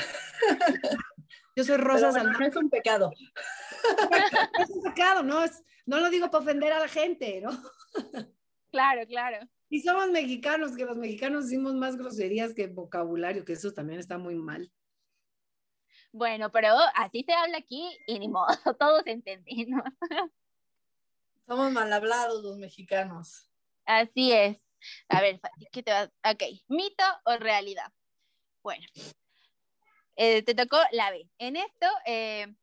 Yo soy Rosa No es un pecado. es un pecado, no, es, no lo digo para ofender a la gente, ¿no? Claro, claro. Y somos mexicanos, que los mexicanos decimos más groserías que vocabulario, que eso también está muy mal. Bueno, pero así se habla aquí y ni modo, todos entendimos. Somos mal hablados los mexicanos. Así es. A ver, ¿qué te va? Ok, ¿mito o realidad? Bueno, eh, te tocó la B. En esto, eh,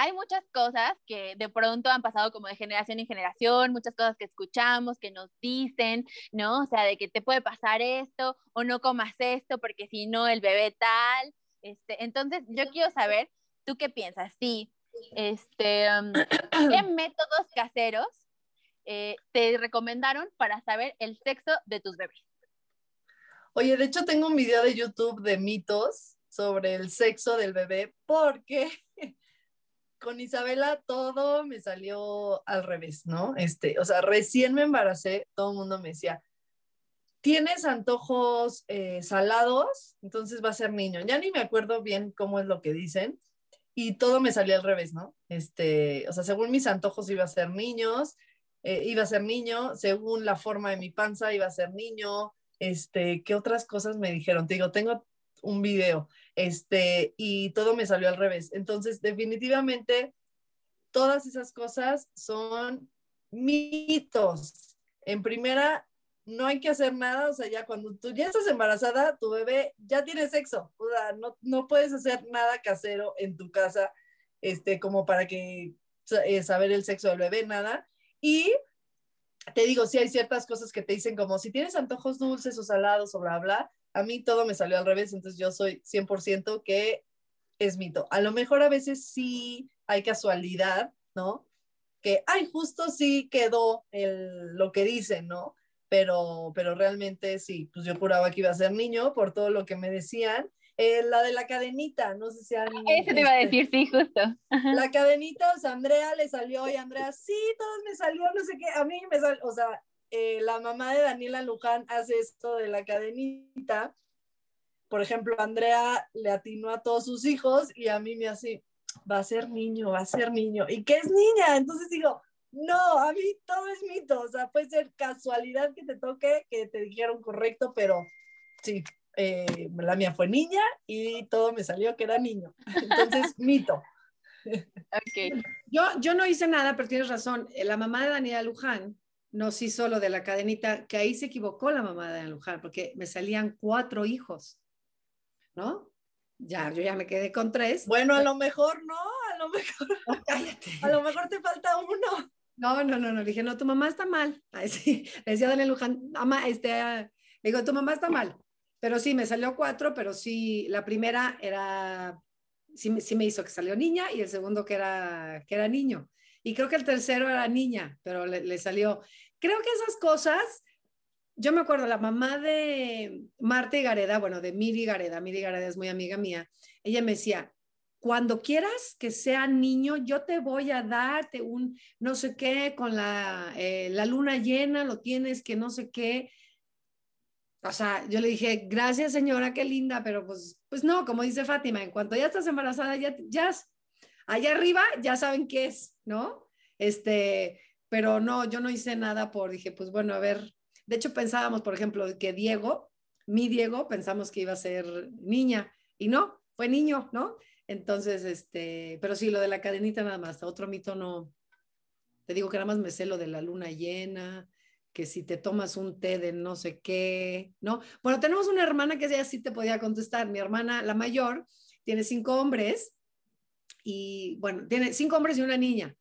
hay muchas cosas que de pronto han pasado como de generación en generación, muchas cosas que escuchamos, que nos dicen, ¿no? O sea, de que te puede pasar esto o no comas esto porque si no el bebé tal. Este, entonces, yo quiero saber, ¿tú qué piensas? Sí, este, um, ¿qué métodos caseros eh, te recomendaron para saber el sexo de tus bebés? Oye, de hecho tengo un video de YouTube de mitos sobre el sexo del bebé porque con Isabela todo me salió al revés, ¿no? Este, o sea, recién me embaracé, todo el mundo me decía, ¿tienes antojos eh, salados? Entonces va a ser niño. Ya ni me acuerdo bien cómo es lo que dicen y todo me salió al revés, ¿no? Este, o sea, según mis antojos iba a ser niños, eh, iba a ser niño, según la forma de mi panza iba a ser niño, este, ¿qué otras cosas me dijeron? Te digo, tengo un video, este, y todo me salió al revés. Entonces, definitivamente, todas esas cosas son mitos. En primera, no hay que hacer nada, o sea, ya cuando tú ya estás embarazada, tu bebé ya tiene sexo, o sea, no, no puedes hacer nada casero en tu casa, este, como para que eh, saber el sexo del bebé, nada. Y te digo, si hay ciertas cosas que te dicen como si tienes antojos dulces o salados o bla, bla, a mí todo me salió al revés, entonces yo soy 100% que es mito. A lo mejor a veces sí hay casualidad, ¿no? Que, ay, justo sí quedó el, lo que dicen, ¿no? Pero, pero realmente sí, pues yo juraba que iba a ser niño por todo lo que me decían. Eh, la de la cadenita, no sé si han... Eso te iba a decir, sí, justo. La cadenita, o sea, Andrea le salió y Andrea, sí, todos me salió, no sé qué, a mí me salió, o sea, eh, la mamá de Daniela Luján hace esto de la cadenita. Por ejemplo, Andrea le atinó a todos sus hijos y a mí me hace, va a ser niño, va a ser niño. ¿Y qué es niña? Entonces digo, no, a mí todo es mito. O sea, puede ser casualidad que te toque, que te dijeron correcto, pero sí, eh, la mía fue niña y todo me salió que era niño. Entonces, mito. Okay. Yo, yo no hice nada, pero tienes razón. La mamá de Daniela Luján nos hizo lo de la cadenita, que ahí se equivocó la mamá de Luján, porque me salían cuatro hijos, ¿no? Ya, yo ya me quedé con tres. Bueno, a lo mejor no, a lo mejor. cállate. A lo mejor te falta uno. No, no, no, no. Le dije, no, tu mamá está mal. sí, le decía a Daniel Luján, mamá, este, le digo, tu mamá está mal. Pero sí, me salió cuatro, pero sí, la primera era, sí, sí me hizo que salió niña y el segundo que era, que era niño. Y creo que el tercero era niña, pero le, salió. Creo que esas cosas, yo me acuerdo, la mamá de Marta y Gareda, bueno, de Miri Gareda, Miri Gareda es muy amiga mía, ella me decía, cuando quieras que sea niño, yo te voy a darte un no sé qué con la, eh, la luna llena, lo tienes que no sé qué. O sea, yo le dije, gracias señora, qué linda, pero pues, pues no, como dice Fátima, en cuanto ya estás embarazada, ya, ya allá arriba ya saben qué es, ¿no? Este, pero no, yo no hice nada por, dije, pues bueno, a ver, de hecho pensábamos, por ejemplo, que Diego, mi Diego, pensamos que iba a ser niña y no, fue niño, ¿no? Entonces, este, pero sí, lo de la cadenita nada más, otro mito no, te digo que nada más me sé lo de la luna llena, que si te tomas un té de no sé qué, ¿no? Bueno, tenemos una hermana que ya sí te podía contestar. Mi hermana, la mayor, tiene cinco hombres y, bueno, tiene cinco hombres y una niña.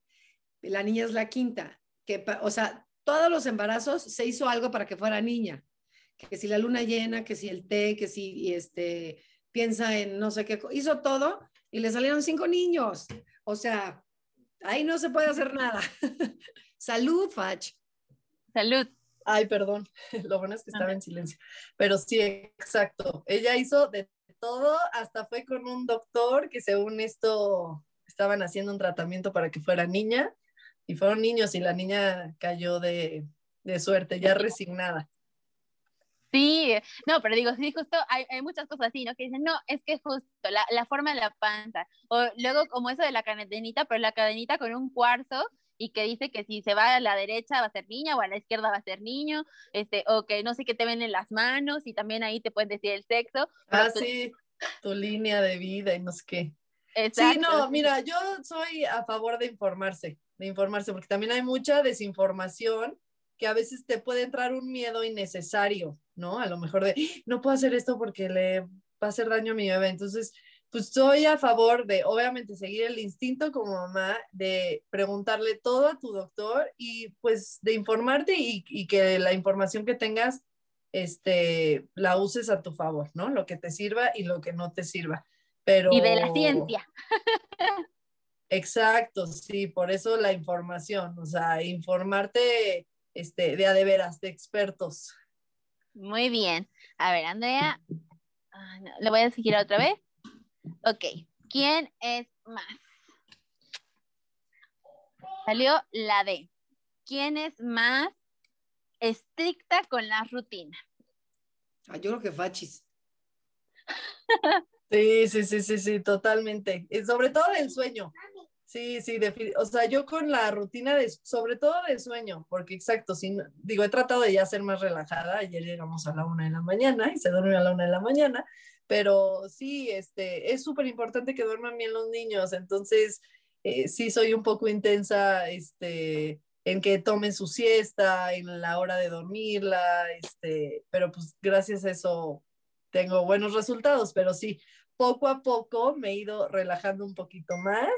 La niña es la quinta, que, o sea, todos los embarazos se hizo algo para que fuera niña. Que si la luna llena, que si el té, que si este, piensa en no sé qué, hizo todo y le salieron cinco niños. O sea, ahí no se puede hacer nada. Salud, Fach. Salud. Ay, perdón, lo bueno es que estaba en silencio. Pero sí, exacto. Ella hizo de hasta fue con un doctor que según esto estaban haciendo un tratamiento para que fuera niña y fueron niños y la niña cayó de, de suerte, ya resignada. Sí, no, pero digo, sí, justo hay, hay, muchas cosas así, ¿no? Que dicen, no, es que justo la, la forma de la panza, o luego como eso de la cadenita, pero la cadenita con un cuarzo, y que dice que si se va a la derecha va a ser niña o a la izquierda va a ser niño, este, o que no sé qué te ven en las manos y también ahí te pueden decir el sexo. Ah, sí, tu línea de vida y no sé qué. Exacto. Sí, no, mira, yo soy a favor de informarse, de informarse, porque también hay mucha desinformación que a veces te puede entrar un miedo innecesario, ¿no? A lo mejor de, no puedo hacer esto porque le va a hacer daño a mi bebé. Entonces, pues soy a favor de, obviamente, seguir el instinto como mamá, de preguntarle todo a tu doctor y pues de informarte y, y, que la información que tengas, este, la uses a tu favor, ¿no? Lo que te sirva y lo que no te sirva. Pero... Y de la ciencia. Exacto, sí, por eso la información, o sea, informarte este, de a de veras, de expertos. Muy bien. A ver, Andrea, ah, le voy a seguir otra vez. Ok, ¿quién es más? Salió la D. ¿Quién es más estricta con la rutina? Ah, yo creo que Fachis. Sí, sí, sí, sí, sí, totalmente. Y sobre todo el sueño. Sí, sí, o sea, yo con la rutina de, sobre todo de sueño, porque exacto, si, digo, he tratado de ya ser más relajada, ayer llegamos a la una de la mañana y se durmió a la una de la mañana, pero sí, este, es súper importante que duerman bien los niños, entonces eh, sí soy un poco intensa, este, en que tomen su siesta, en la hora de dormirla, este, pero pues gracias a eso tengo buenos resultados, pero sí, poco a poco me he ido relajando un poquito más,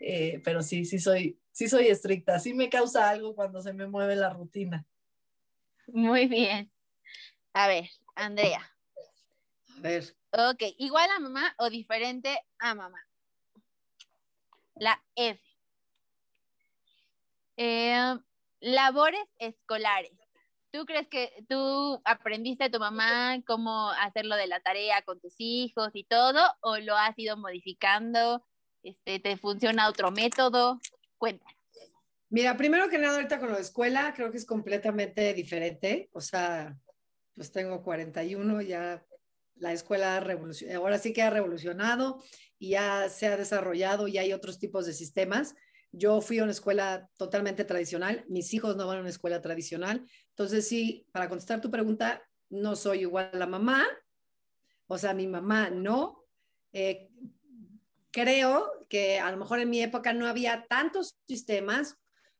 eh, pero sí, sí soy, sí soy estricta, sí me causa algo cuando se me mueve la rutina. Muy bien. A ver, Andrea. A ver. Ok, igual a mamá o diferente a mamá. La F. Eh, labores escolares. ¿Tú crees que tú aprendiste a tu mamá cómo hacerlo de la tarea con tus hijos y todo? ¿O lo has ido modificando? Este, ¿Te funciona otro método? Cuéntanos. Mira, primero que nada, ahorita con la escuela, creo que es completamente diferente. O sea, pues tengo 41, ya la escuela ahora sí que ha revolucionado y ya se ha desarrollado y hay otros tipos de sistemas. Yo fui a una escuela totalmente tradicional, mis hijos no van a una escuela tradicional. Entonces, sí, para contestar tu pregunta, no soy igual a la mamá, o sea, mi mamá no. Eh, creo que a lo mejor en mi época no había tantos sistemas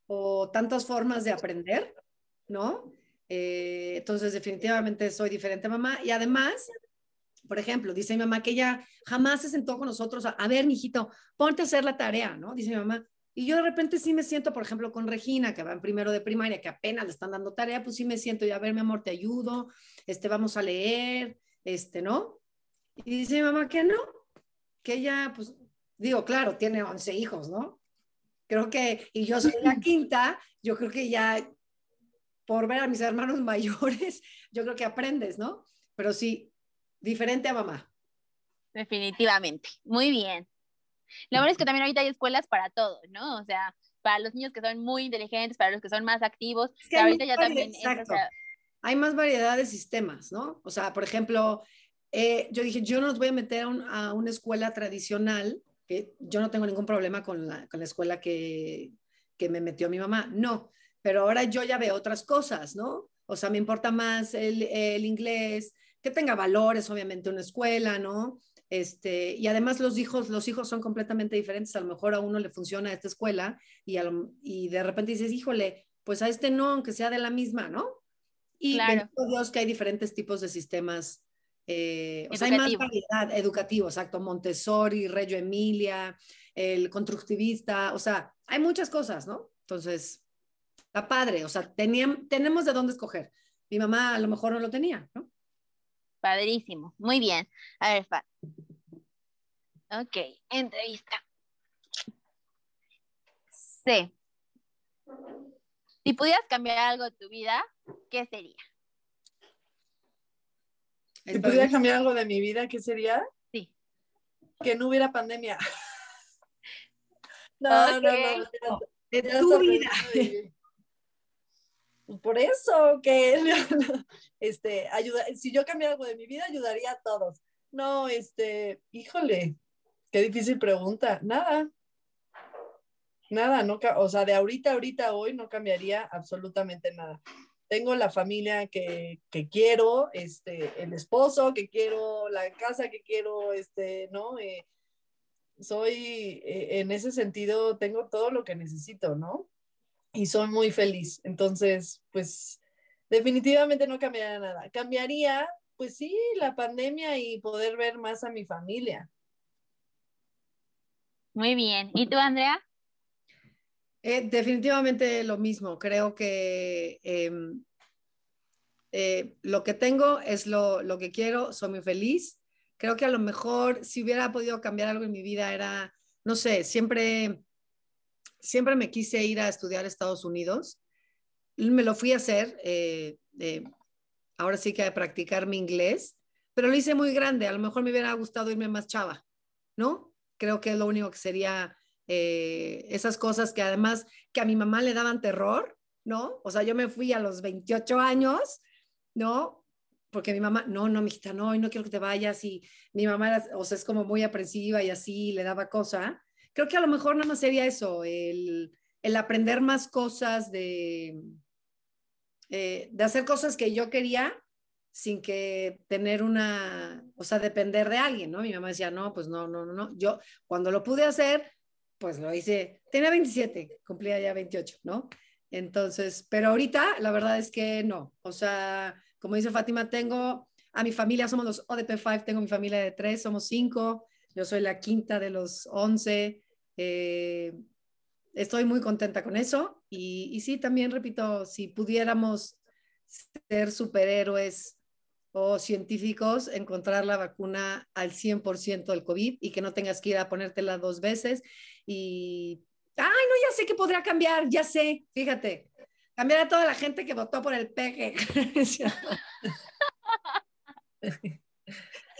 o tantas formas de aprender, ¿no? Eh, entonces, definitivamente soy diferente mamá y además por ejemplo, dice mi mamá que ella jamás se sentó con nosotros a, a ver, mijito, ponte a hacer la tarea, ¿no? Dice mi mamá. Y yo de repente sí me siento, por ejemplo, con Regina, que va en primero de primaria, que apenas le están dando tarea, pues sí me siento y a ver, mi amor, te ayudo, este, vamos a leer, este, ¿no? Y dice mi mamá que no, que ella, pues, digo, claro, tiene 11 hijos, ¿no? Creo que, y yo soy la quinta, yo creo que ya, por ver a mis hermanos mayores, yo creo que aprendes, ¿no? Pero sí, diferente a mamá. Definitivamente. Muy bien. Lo bueno es que también ahorita hay escuelas para todo, ¿no? O sea, para los niños que son muy inteligentes, para los que son más activos. ahorita ya también Hay más variedad de sistemas, ¿no? O sea, por ejemplo, eh, yo dije, yo no los voy a meter a, una escuela tradicional, que yo no tengo ningún problema con la, con la escuela que, que me metió mi mamá, no, pero ahora yo ya veo otras cosas, ¿no? O sea, me importa más el, el inglés, que tenga valores, obviamente, una escuela, ¿no? Este, y además los hijos, los hijos son completamente diferentes. A lo mejor a uno le funciona esta escuela y, y de repente dices, híjole, pues a este no, aunque sea de la misma, ¿no? Y Claro. Dios que hay diferentes tipos de sistemas. eh, o sea, hay más variedad educativo, exacto. Montessori, Reggio Emilia, el constructivista, o sea, hay muchas cosas, ¿no? Entonces, está padre, o sea, tenían, tenemos de dónde escoger. Mi mamá a lo mejor no lo tenía, ¿no? Padrísimo. Muy bien. A ver, Fa. Ok, entrevista. C. Si pudieras cambiar algo de tu vida, ¿qué sería? Si pudiera cambiar algo de mi vida, ¿qué sería? Sí. Que no hubiera pandemia. No, no, no. De tu vida. Por eso que este ayuda, si yo cambiara algo de mi vida, ayudaría a todos. No, este, híjole, qué difícil pregunta. Nada. Nada, no, o sea, de ahorita, ahorita, hoy no cambiaría absolutamente nada. Tengo la familia que, que quiero, este, el esposo que quiero, la casa que quiero, este, ¿no? Eh, soy, eh, en ese sentido, tengo todo lo que necesito, ¿no? Y soy muy feliz. Entonces, pues, definitivamente no cambiaría nada. Cambiaría, pues sí, la pandemia y poder ver más a mi familia. Muy bien. ¿Y tú, Andrea? Eh, definitivamente lo mismo. Creo que em, eh, lo que tengo es lo, lo que quiero, soy muy feliz. Creo que a lo mejor si hubiera podido cambiar algo en mi vida era, no sé, siempre, siempre me quise ir a estudiar Estados Unidos. Me lo fui a hacer, eh, eh, ahora sí que a practicar mi inglés, pero lo hice muy grande. A lo mejor me hubiera gustado irme más chava, ¿no? Creo que es lo único que sería eh, esas cosas que además que a mi mamá le daban terror, ¿no? O sea, yo me fui a los 28 años, ¿no? Porque mi mamá, no, no, mijita, no, no quiero que te vayas. Y mi mamá, o sea, es como muy aprensiva y así, le daba cosa. Creo que a lo mejor nada más sería eso, el, el aprender más cosas de, eh, de hacer cosas que yo quería sin que tener una, o sea, depender de alguien, ¿no? Mi mamá decía, no, pues no, no, no, no. Yo, cuando lo pude hacer, pues lo hice, tenía 27, cumplía ya 28, ¿no? Entonces, pero ahorita la verdad es que no, o sea, como dice Fátima, tengo a mi familia, somos los ODP5, tengo mi familia de tres, somos cinco, yo soy la quinta de los 11, eh, estoy muy contenta con eso y, y sí, también repito, si pudiéramos ser superhéroes o científicos, encontrar la vacuna al 100% del COVID y que no tengas que ir a ponértela dos veces y, ay, no, ya sé que podría cambiar, ya sé, fíjate, cambiar a toda la gente que votó por el peje.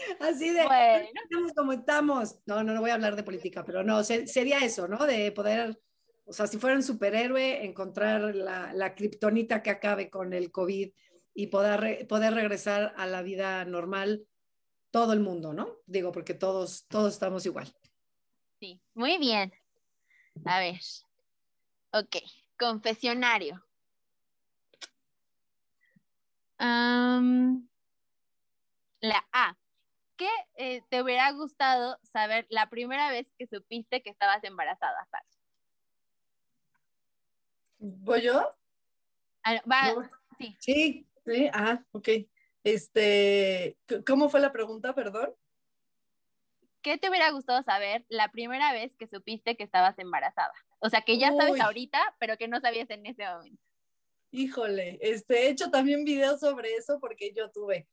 Así de, Bueno. estamos como estamos. No, no, no voy a hablar de política, pero no, se- sería eso, ¿no? De poder, o sea, si fuera un superhéroe, encontrar la, la kriptonita que acabe con el COVID y poder, poder regresar a la vida normal todo el mundo, ¿no? Digo, porque todos, todos estamos igual. Sí, muy bien. A ver. Ok, confesionario. La A. ¿Qué eh, te hubiera gustado saber la primera vez que supiste que estabas embarazada? Pat? ¿Voy yo? Ah, va- No. sí. Sí, Sí, ah, ok. Este, ¿cómo fue la pregunta, perdón? ¿Qué te hubiera gustado saber la primera vez que supiste que estabas embarazada? O sea, que ya sabes Uy. ahorita, pero que no sabías en ese momento. Híjole, este, he hecho también videos sobre eso porque yo tuve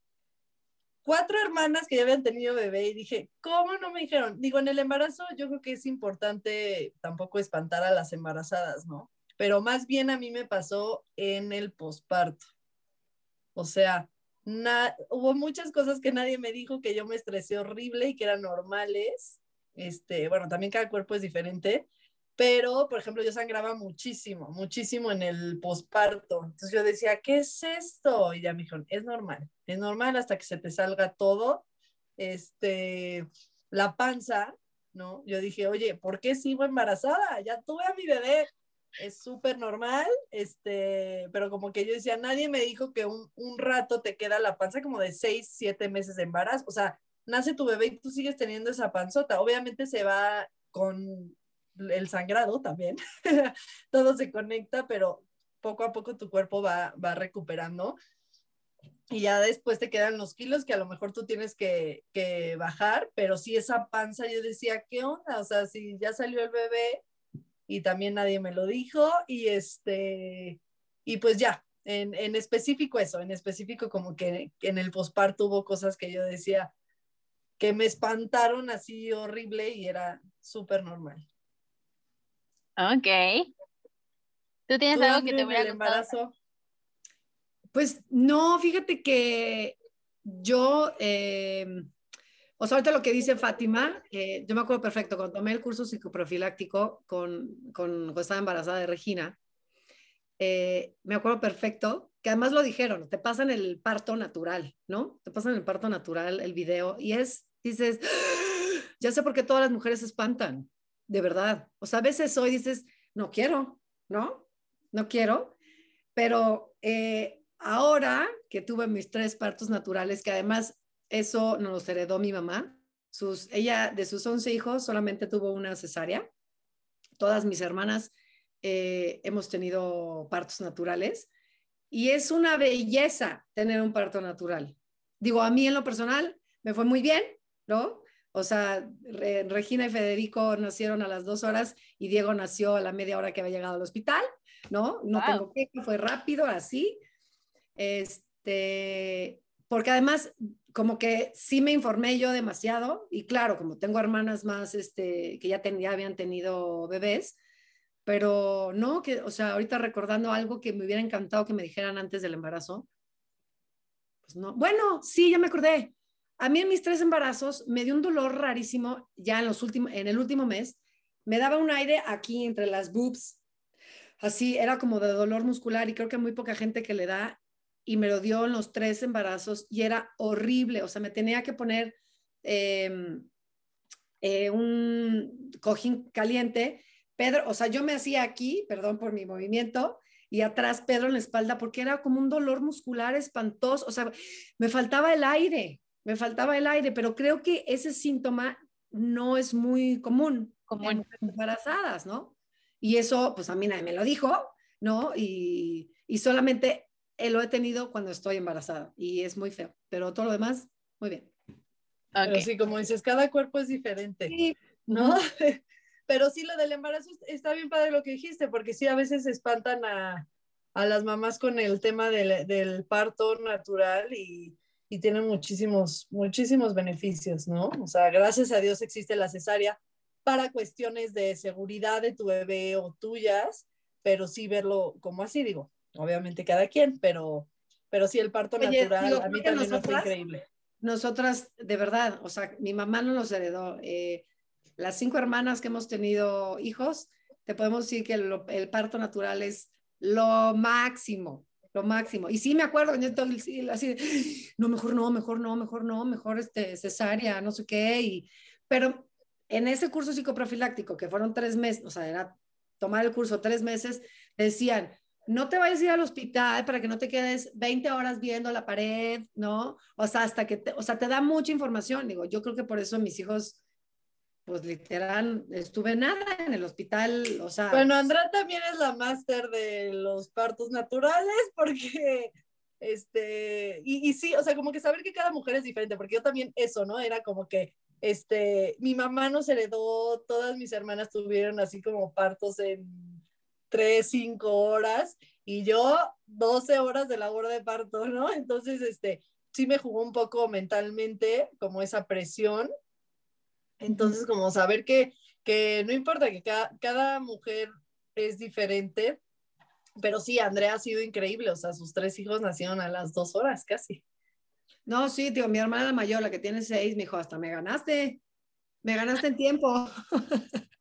cuatro hermanas que ya habían tenido bebé y dije, ¿cómo no me dijeron? Digo, en el embarazo yo creo que es importante tampoco espantar a las embarazadas, ¿no? Pero más bien a mí me pasó en el posparto. O sea, na- hubo muchas cosas que nadie me dijo que yo me estresé horrible y que eran normales. Este, bueno, también cada cuerpo es diferente, pero por ejemplo yo sangraba muchísimo, muchísimo en el posparto. Entonces yo decía, ¿qué es esto? Y ya me dijeron, es normal, es normal hasta que se te salga todo. Este, la panza, ¿no? Yo dije, oye, ¿por qué sigo embarazada? Ya tuve a mi bebé, es súper normal, este, pero como que yo decía, nadie me dijo que un, un rato te queda la panza como de seis, siete meses de embarazo, o sea, nace tu bebé y tú sigues teniendo esa panzota, obviamente se va con el sangrado también, todo se conecta, pero poco a poco tu cuerpo va, va recuperando y ya después te quedan los kilos que a lo mejor tú tienes que, que, bajar, pero sí esa panza, yo decía, ¿qué onda? O sea, si ya salió el bebé y también nadie me lo dijo y este, y pues ya, en, en específico eso, en específico como que, en el posparto hubo cosas que yo decía que me espantaron así horrible y era súper normal. Ok. ¿Tú tienes algo que te hubiera embarazo? Pues no, fíjate que yo, eh, o sea, ahorita lo que dice Fátima, eh, yo me acuerdo perfecto, cuando tomé el curso psicoprofiláctico con, con cuando estaba embarazada de Regina, eh, me acuerdo perfecto, que además lo dijeron, te pasan el parto natural, ¿no? Te pasan el parto natural, el video, y es, dices, ya sé por qué todas las mujeres se espantan, de verdad. O sea, a veces hoy dices, no quiero, ¿no? No quiero, pero Ahora que tuve mis tres partos naturales, que además eso nos los heredó mi mamá, sus, ella de sus 11 hijos solamente tuvo una cesárea. Todas mis hermanas eh, hemos tenido partos naturales y es una belleza tener un parto natural. Digo, a mí en lo personal me fue muy bien, ¿no? O sea, Regina y Federico nacieron a las dos horas y Diego nació a la media hora que había llegado al hospital, ¿no? No tengo que, fue rápido, así. Este, porque además, como que sí me informé yo demasiado, y claro, como tengo hermanas más este, que ya, habían tenido bebés, pero no, que, o sea, ahorita recordando algo que me hubiera encantado que me dijeran antes del embarazo, pues no. Bueno, sí, ya me acordé. A mí en mis tres embarazos me dio un dolor rarísimo ya en, los últimos, en el último mes. Me daba un aire aquí entre las boobs. Así era como de dolor muscular y creo que muy poca gente que le da y me lo dio en los tres embarazos y era horrible, o sea, me tenía que poner em, eh, un cojín caliente. Pedro, o sea, yo me hacía aquí, perdón por mi movimiento, y atrás Pedro en la espalda porque era como un dolor muscular espantoso, o sea, me faltaba el aire, me faltaba el aire, pero creo que ese síntoma no es muy común como en embarazadas, ¿no? Y eso, pues a mí nadie me lo dijo, ¿no? Y, y solamente eh, lo he tenido cuando estoy embarazada y es muy feo, pero todo lo demás, muy bien. Pero sí, como dices, cada cuerpo es diferente, ¿no? pero sí, lo del embarazo está bien padre lo que dijiste, porque sí, a veces espantan a, a las mamás con el tema del, del parto natural y, y tienen muchísimos, muchísimos beneficios, ¿no? O sea, gracias a Dios existe la cesárea para cuestiones de seguridad de tu bebé o tuyas, pero sí verlo como así, digo, obviamente cada quien, pero, pero sí el parto natural a mí también me fue increíble. Nosotras, de verdad, o sea, mi mamá no nos heredó. Eh, las cinco hermanas que hemos tenido hijos, te podemos decir que el, parto natural es lo máximo, lo máximo. Y sí me acuerdo, yo así, no, mejor no, mejor no, mejor no, mejor este, cesárea, no sé qué. Pero en ese curso psicoprofiláctico, que fueron tres meses, o sea, era tomar el curso tres meses, decían, no te vayas a ir al hospital para que no te quedes 20 horas viendo la pared, ¿no? O sea, hasta que, te, o sea, te da mucha información. Digo, yo creo que por eso mis hijos, pues literal, estuve nada en el hospital, o sea. Bueno, Andrea también es la máster de los partos naturales, porque, este, y, y sí, o sea, como que saber que cada mujer es diferente, porque yo también eso, ¿no? Era como que, este, mi mamá nos heredó, todas mis hermanas tuvieron así como partos en tres, cinco horas y yo 12 horas de labor de parto, ¿no? Entonces, este, sí me jugó un poco mentalmente como esa presión. Entonces, como saber que, que no importa que cada, cada mujer es diferente, pero sí, Andrea ha sido increíble, o sea, sus tres hijos nacieron a las dos horas casi. No, sí, tío, mi hermana mayor, la que tiene seis, me dijo, hasta me ganaste, me ganaste en tiempo.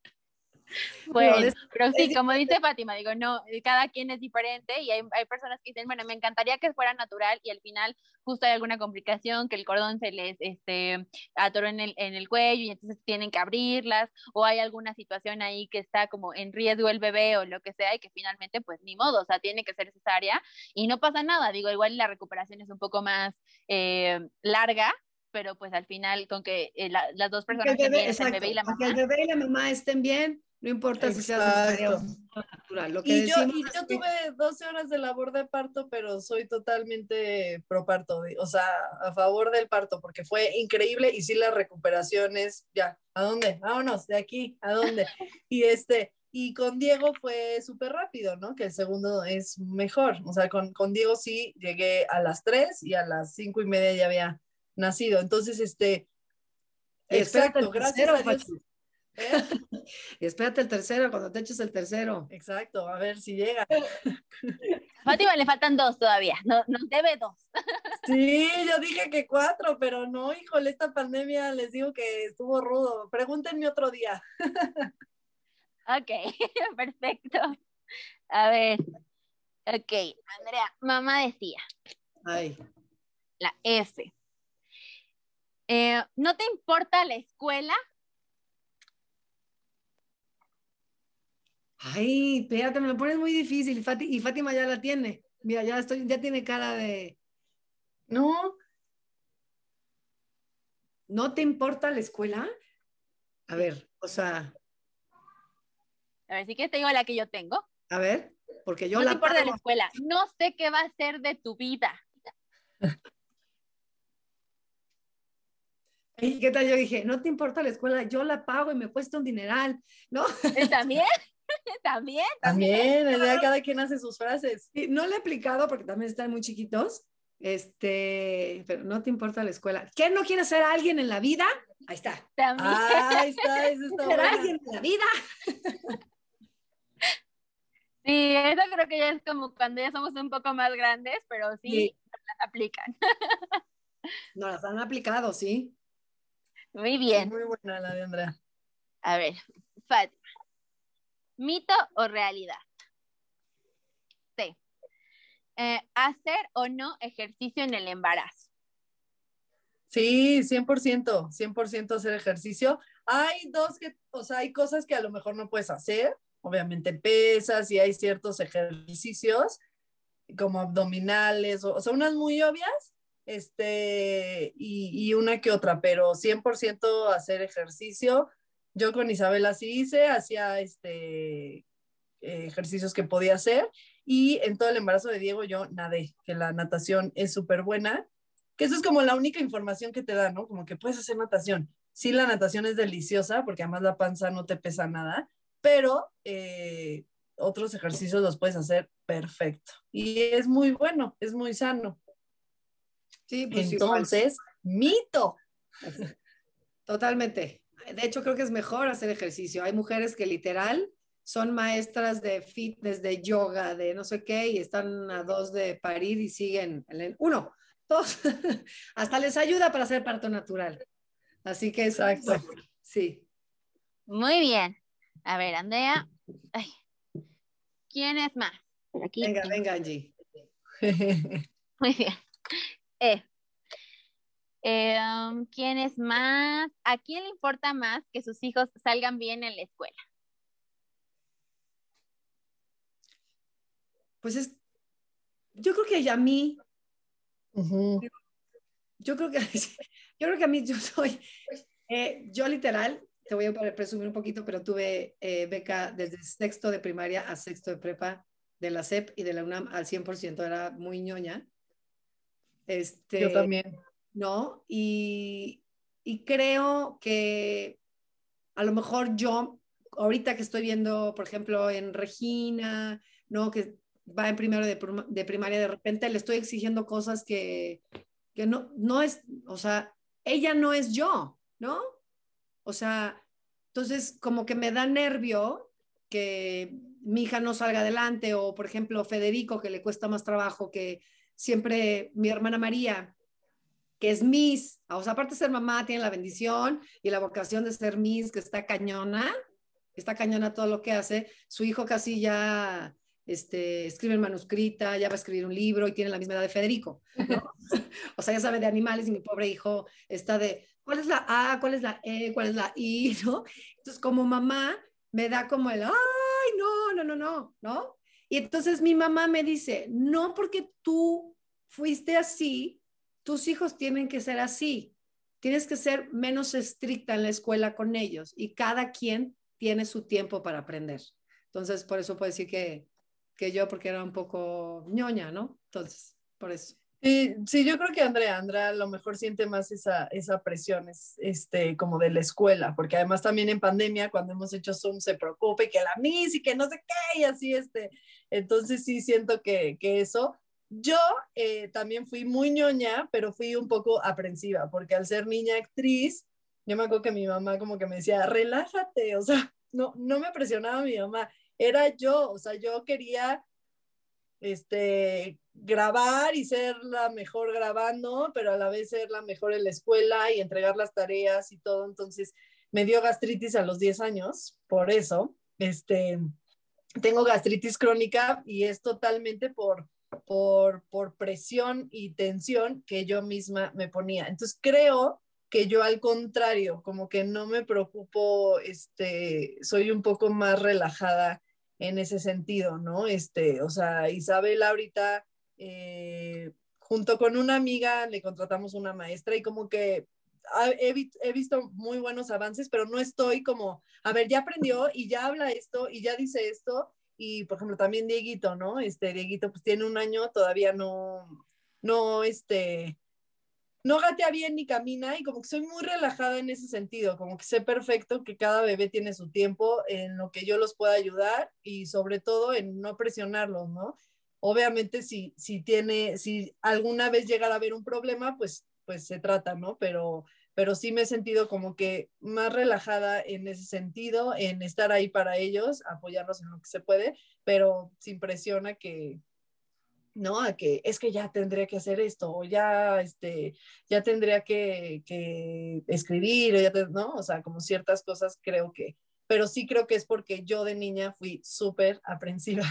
Bueno, pero sí, como dice Fátima, digo, no, cada quien es diferente y hay, hay, personas que dicen, bueno, me encantaría que fuera natural y al final justo hay alguna complicación, que el cordón se les este, atoró en el, en el cuello y entonces tienen que abrirlas o hay alguna situación ahí que está como en riesgo el bebé o lo que sea y que finalmente pues ni modo, o sea, tiene que ser cesárea y no pasa nada, digo, igual la recuperación es un poco más eh, larga, pero pues al final con que eh, las dos personas que el bebé, y la mamá. Que el bebé y la mamá estén bien, No importa si se hace natural. Lo que y, yo, y yo tuve 12 horas de labor de parto, pero soy totalmente pro parto, o sea, a favor del parto, porque fue increíble y sí las recuperaciones, ya, ¿a dónde? Vámonos, de aquí, ¿a dónde? Y este, y con Diego fue súper rápido, ¿no? Que el segundo es mejor. O sea, con, con Diego sí llegué a las 3 y a las cinco y media ya había nacido. Entonces, este... Exacto, gracias a Dios. ¿Eh? espérate el tercero, cuando te eches el tercero. Exacto, a ver si llega. Fátima le faltan dos todavía, no, no debe dos. Sí, yo dije que cuatro, pero no, híjole, esta pandemia les digo que estuvo rudo. Pregúntenme otro día. Ok, perfecto. A ver. Ok, Andrea, mamá decía. Ay. La F. Eh, ¿No te importa la escuela? Ay, espérate, me lo pones muy difícil. y Fátima ya la tiene. Mira, ya estoy, ya tiene cara de. No. ¿No te importa la escuela? A ver, o sea. A ver, si quieres te digo la que yo tengo. A ver, porque yo no la. No importa de la escuela. No sé qué va a ser de tu vida. ¿Y qué tal? Yo dije, no te importa la escuela, yo la pago y me cuesta un dineral, ¿no? ¿También? ¿También? También, también. cada quien hace sus frases. no le he aplicado porque también están muy chiquitos, este, pero no te importa la escuela. ¿Qué no quiere ser alguien en la vida? Ahí está. También. ahí está, eso está Ser alguien en la vida. Sí, eso creo que ya es como cuando ya somos un poco más grandes, pero sí, las aplican. No las han aplicado, sí. Muy bien. Muy buena la de Andrea. A ver, Fátima. ¿Mito o realidad? Sí. Eh, ¿Hacer o no ejercicio en el embarazo? Sí, 100%, 100% hacer ejercicio. Hay dos que, o sea, hay cosas que a lo mejor no puedes hacer, obviamente pesas y hay ciertos ejercicios como abdominales, o, sea, unas muy obvias, este, y, una que otra, pero 100% hacer ejercicio. Yo con Isabela sí hice, hacía este, ejercicios que podía hacer y en todo el embarazo de Diego yo nadé, que la natación es súper buena, que eso es como la única información que te da, ¿no? Como que puedes hacer natación. Sí, la natación es deliciosa porque además la panza no te pesa nada, pero eh, otros ejercicios los puedes hacer perfecto. Y es muy bueno, es muy sano. Sí, pues Entonces, mito. Totalmente. De hecho, creo que es mejor hacer ejercicio. Hay mujeres que literal son maestras de fitness, de yoga, de no sé qué, y están a dos de parir y siguen. Uno, dos, hasta les ayuda para hacer parto natural. Así que exacto. Sí. Muy bien. A ver, Andrea. ¿Quién es más? venga, venga, Angie. Muy bien. Eh, eh um, ¿Quién es más? ¿A quién le importa más que sus hijos salgan bien en la escuela? Pues es, yo creo que a mí, yo creo que, yo creo que a mí yo soy, eh, yo literal, te voy a presumir un poquito, pero tuve eh, beca desde sexto de primaria a sexto de prepa de la SEP y de la UNAM al 100%, era muy ñoña. Este, Yo también. ¿No? Y, y creo que a lo mejor yo, ahorita que estoy viendo, por ejemplo, en Regina, ¿no? Que va en primero de, de primaria, de repente le estoy exigiendo cosas que, que no, no es, o sea, ella no es yo, ¿no? O sea, entonces como que me da nervio que mi hija no salga adelante o, por ejemplo, Federico, que le cuesta más trabajo, que siempre mi hermana María, que es Miss, o sea, aparte de ser mamá, tiene la bendición y la vocación de ser Miss, que está cañona, está cañona todo lo que hace. Su hijo casi ya este, escribe en manuscrita, ya va a escribir un libro y tiene la misma edad de Federico. o sea, ya sabe de animales y mi pobre hijo está de, ¿cuál es la A? ¿Cuál es la E? ¿Cuál es la I? ¿No? Entonces, como mamá, me da como el, ay, no, no, no, no, ¿no? Y entonces mi mamá me dice, no porque tú fuiste así, tus hijos tienen que ser así. Tienes que ser menos estricta en la escuela con ellos y cada quien tiene su tiempo para aprender. Entonces, por eso puedo decir que, que yo, porque era un poco ñoña, ¿no? Entonces, por eso. Sí, sí, yo creo que Andrea, Andrea a lo mejor siente más esa, esa presión, es, este, como de la escuela, porque además también en pandemia, cuando hemos hecho Zoom, se preocupa y que la Miss y que no sé qué, y así, este, entonces sí siento que, que eso. Yo eh, también fui muy ñoña, pero fui un poco aprensiva, porque al ser niña actriz, yo me acuerdo que mi mamá como que me decía, relájate, o sea, no, no me presionaba mi mamá, era yo, o sea, yo quería este, grabar y ser la mejor grabando, pero a la vez ser la mejor en la escuela y entregar las tareas y todo. Entonces me dio gastritis a los 10 años, por eso, este, tengo gastritis crónica y es totalmente por, por, por presión y tensión que yo misma me ponía. Entonces creo que yo al contrario, como que no me preocupo, este, soy un poco más relajada en ese sentido, ¿no? Este, o sea, Isabel ahorita, eh, junto con una amiga, le contratamos una maestra y como que he, he, visto muy buenos avances, pero no estoy como, a ver, ya aprendió y ya habla esto y ya dice esto. Y, por ejemplo, también Dieguito, ¿no? Este, Dieguito, pues tiene un año, todavía no, no, este, no gatea bien ni camina y como que soy muy relajada en ese sentido, como que sé perfecto que cada bebé tiene su tiempo en lo que yo los pueda ayudar y sobre todo en no presionarlos, ¿no? Obviamente si, si tiene, si alguna vez llegara a haber un problema, pues, pues se trata, ¿no? Pero, pero sí me he sentido como que más relajada en ese sentido, en estar ahí para ellos, apoyarlos en lo que se puede, pero sin presión a que, ¿no? A que es que ya tendría que hacer esto, o ya, este, ya tendría que, que escribir, o ya ¿no? O sea, como ciertas cosas creo que, pero sí creo que es porque yo de niña fui súper aprensiva.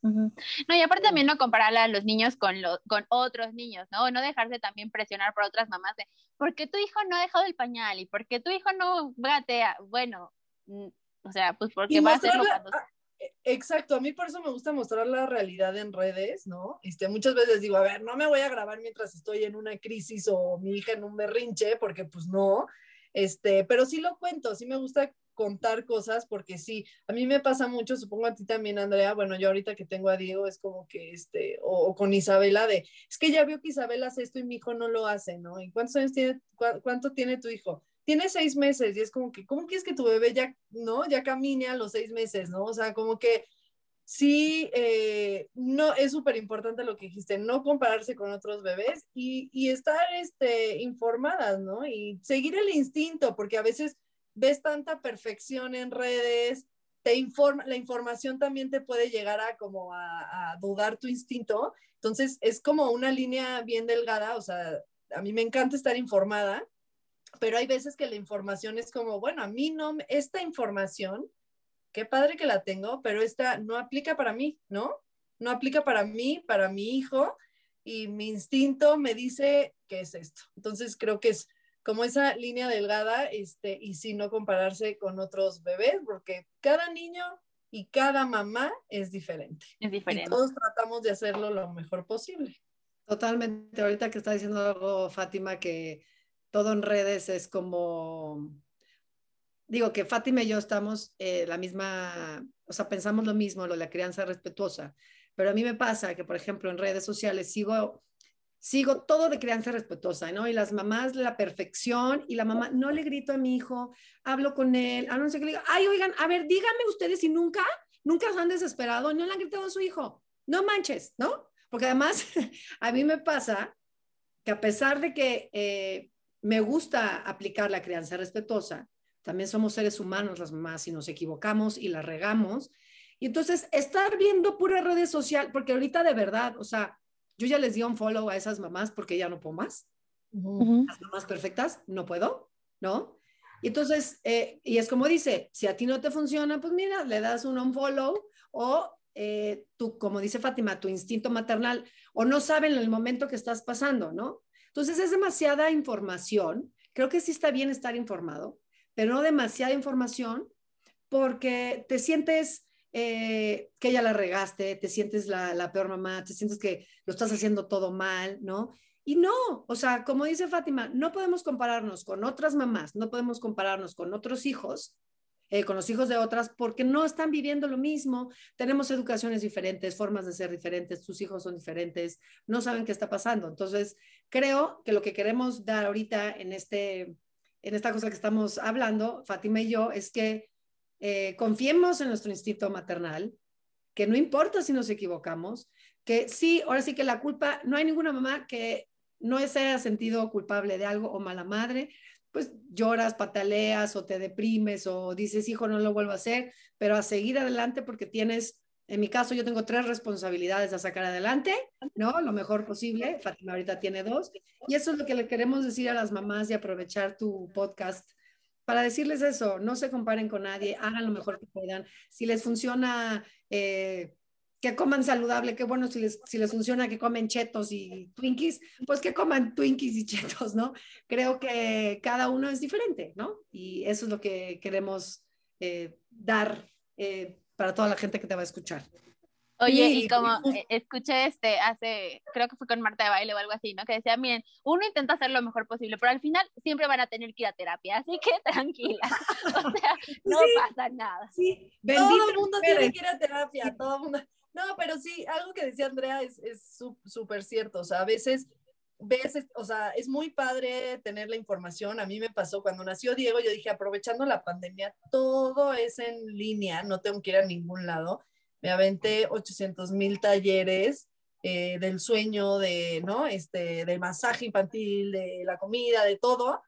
No, y aparte también no comparar a los niños con, los con otros niños, ¿no? No dejarse también presionar por otras mamás de, ¿por qué tu hijo no ha dejado el pañal? ¿Y por qué tu hijo no gatea? Bueno, mm, o sea, pues porque va a hacerlo cuando... E, exacto, a mí por eso me gusta mostrar la realidad en redes, ¿no? Este, muchas veces digo, a ver, no me voy a grabar mientras estoy en una crisis o mi hija en un berrinche, porque pues no, este, pero sí lo cuento, sí me gusta contar cosas porque sí, a mí me pasa mucho, supongo a ti también, Andrea, bueno, yo ahorita que tengo a Diego es como que, este, o, con Isabela de, es que ya vio que Isabela hace esto y mi hijo no lo hace, ¿no? ¿Y cuántos años tiene, cuánto tiene tu hijo? tiene seis meses y es como que, ¿cómo quieres que tu bebé ya, no, ya camine a los seis meses, ¿no? O sea, como que sí, eh, no, es súper importante lo que dijiste, no compararse con otros bebés y, y, estar este, informadas, ¿no? Y seguir el instinto, porque a veces ves tanta perfección en redes, te informa, la información también te puede llegar a como a, a dudar tu instinto, entonces es como una línea bien delgada, o sea, a mí me encanta estar informada, pero hay veces que la información es como, bueno, a mí no, esta información, qué padre que la tengo, pero esta no aplica para mí, ¿no? No aplica para mí, para mi hijo, y mi instinto me dice que es esto. Entonces creo que es como esa línea delgada, este, y si no compararse con otros bebés, porque cada niño y cada mamá es diferente. Es diferente. Y todos tratamos de hacerlo lo mejor posible. Totalmente. Ahorita que está diciendo algo, Fátima, que todo en redes es como, digo que Fátima y yo estamos eh, la misma, o sea, pensamos lo mismo, lo de la crianza respetuosa, pero a mí me pasa que, por ejemplo, en redes sociales sigo, sigo todo de crianza respetuosa, ¿no? Y las mamás, la perfección, y la mamá, no le grito a mi hijo, hablo con él, a no le digo, ay, oigan, a ver, díganme ustedes si nunca, nunca se han desesperado, no le han gritado a su hijo, no manches, ¿no? Porque además, a mí me pasa que a pesar de que eh, me gusta aplicar la crianza respetuosa. También somos seres humanos las mamás y nos equivocamos y la regamos. Y entonces estar viendo pura redes social, porque ahorita de verdad, o sea, yo ya les di un follow a esas mamás porque ya no puedo más. Las mamás perfectas, no puedo, ¿no? Y entonces, eh, y es como dice, si a ti no te funciona, pues mira, le das un unfollow o eh, tú, como dice Fátima, tu instinto maternal, o no saben el momento que estás pasando, ¿no? Entonces es demasiada información. Creo que sí está bien estar informado, pero no demasiada información porque te sientes eh, que ya la regaste, te sientes la, la, peor mamá, te sientes que lo estás haciendo todo mal, ¿no? Y no, o sea, como dice Fátima, no podemos compararnos con otras mamás, no podemos compararnos con otros hijos eh, con los hijos de otras porque no están viviendo lo mismo. Tenemos educaciones diferentes, formas de ser diferentes, sus hijos son diferentes, no saben qué está pasando. Entonces, creo que lo que queremos dar ahorita en, este, en esta cosa que estamos hablando, Fátima y yo, es que eh, confiemos en nuestro instinto maternal, que no importa si nos equivocamos, que sí, ahora sí que la culpa, no hay ninguna mamá que no se haya sentido culpable de algo o mala madre, pues lloras, pataleas o te deprimes o dices, hijo, no lo vuelvo a hacer, pero a seguir adelante porque tienes, en mi caso yo tengo tres responsabilidades a sacar adelante, ¿no? Lo mejor posible, Fátima ahorita tiene dos, y eso es lo que le queremos decir a las mamás y aprovechar tu podcast para decirles eso, no se comparen con nadie, hagan lo mejor que puedan. Si les funciona eh, que coman saludable, qué bueno si les, si les funciona que comen chetos y twinkies, pues que coman twinkies y chetos, ¿no? Creo que cada uno es diferente, ¿no? Y eso es lo que queremos eh, dar eh, para toda la gente que te va a escuchar. Oye, y como eh, escuché este hace, creo que fue con Marta de baile o algo así, ¿no? Que decía, miren, uno intenta hacer lo mejor posible, pero al final siempre van a tener que ir a terapia, así que tranquila. O sea, no pasa nada. Sí, todo el mundo tiene que ir a terapia, todo el mundo. No, pero sí, algo que decía Andrea es súper cierto. O sea, a veces ves, o sea, es muy padre tener la información. A mí me pasó cuando nació Diego, yo dije, aprovechando la pandemia, todo es en línea, no tengo que ir a ningún lado. Me aventé 800 mil talleres eh, del sueño, de, ¿no? Este, del masaje infantil, de la comida, de todo.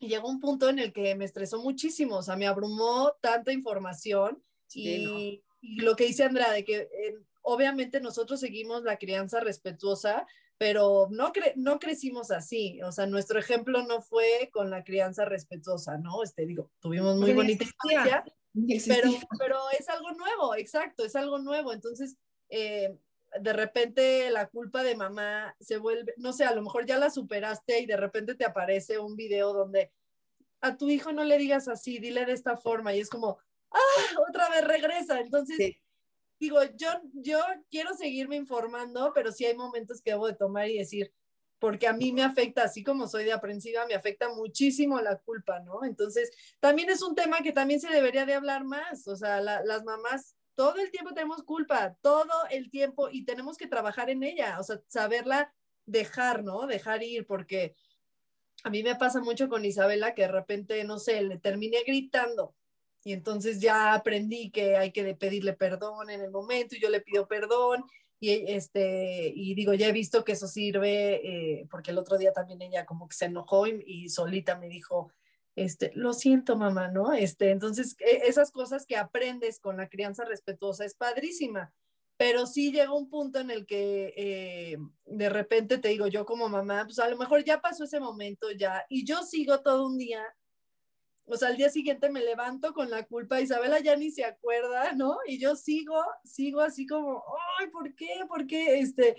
Y llegó un punto en el que me estresó muchísimo, o sea, me abrumó tanta información y, y lo que dice Andrea, de que eh, obviamente nosotros seguimos la crianza respetuosa, pero no, no crecimos así, o sea, nuestro ejemplo no fue con la crianza respetuosa, ¿no? Este, digo, tuvimos muy bonita infancia, pero, pero es algo nuevo, exacto, es algo nuevo, entonces, eh, de repente la culpa de mamá se vuelve, no sé, a lo mejor ya la superaste y de repente te aparece un video donde a tu hijo no le digas así, dile de esta forma y es como, ¡ah! Otra vez regresa. Entonces, digo, yo, yo quiero seguirme informando, pero sí hay momentos que debo de tomar y decir, porque a mí me afecta, así como soy de aprensiva, me afecta muchísimo la culpa, ¿no? Entonces, también es un tema que también se debería de hablar más, o sea, las mamás todo el tiempo tenemos culpa, todo el tiempo y tenemos que trabajar en ella, o sea, saberla dejar, ¿no? Dejar ir, porque a mí me pasa mucho con Isabela que de repente, no sé, le terminé gritando y entonces ya aprendí que hay que pedirle perdón en el momento y yo le pido perdón y este y digo ya he visto que eso sirve eh, porque el otro día también ella como que se enojó y, solita me dijo este lo siento mamá no este entonces e, esas cosas que aprendes con la crianza respetuosa es padrísima pero sí llega un punto en el que eh, de repente te digo yo como mamá pues a lo mejor ya pasó ese momento ya y yo sigo todo un día o sea, al día siguiente me levanto con la culpa, Isabela ya ni se acuerda, ¿no? Y yo sigo, sigo así como, ay, ¿por qué? ¿Por qué? Este,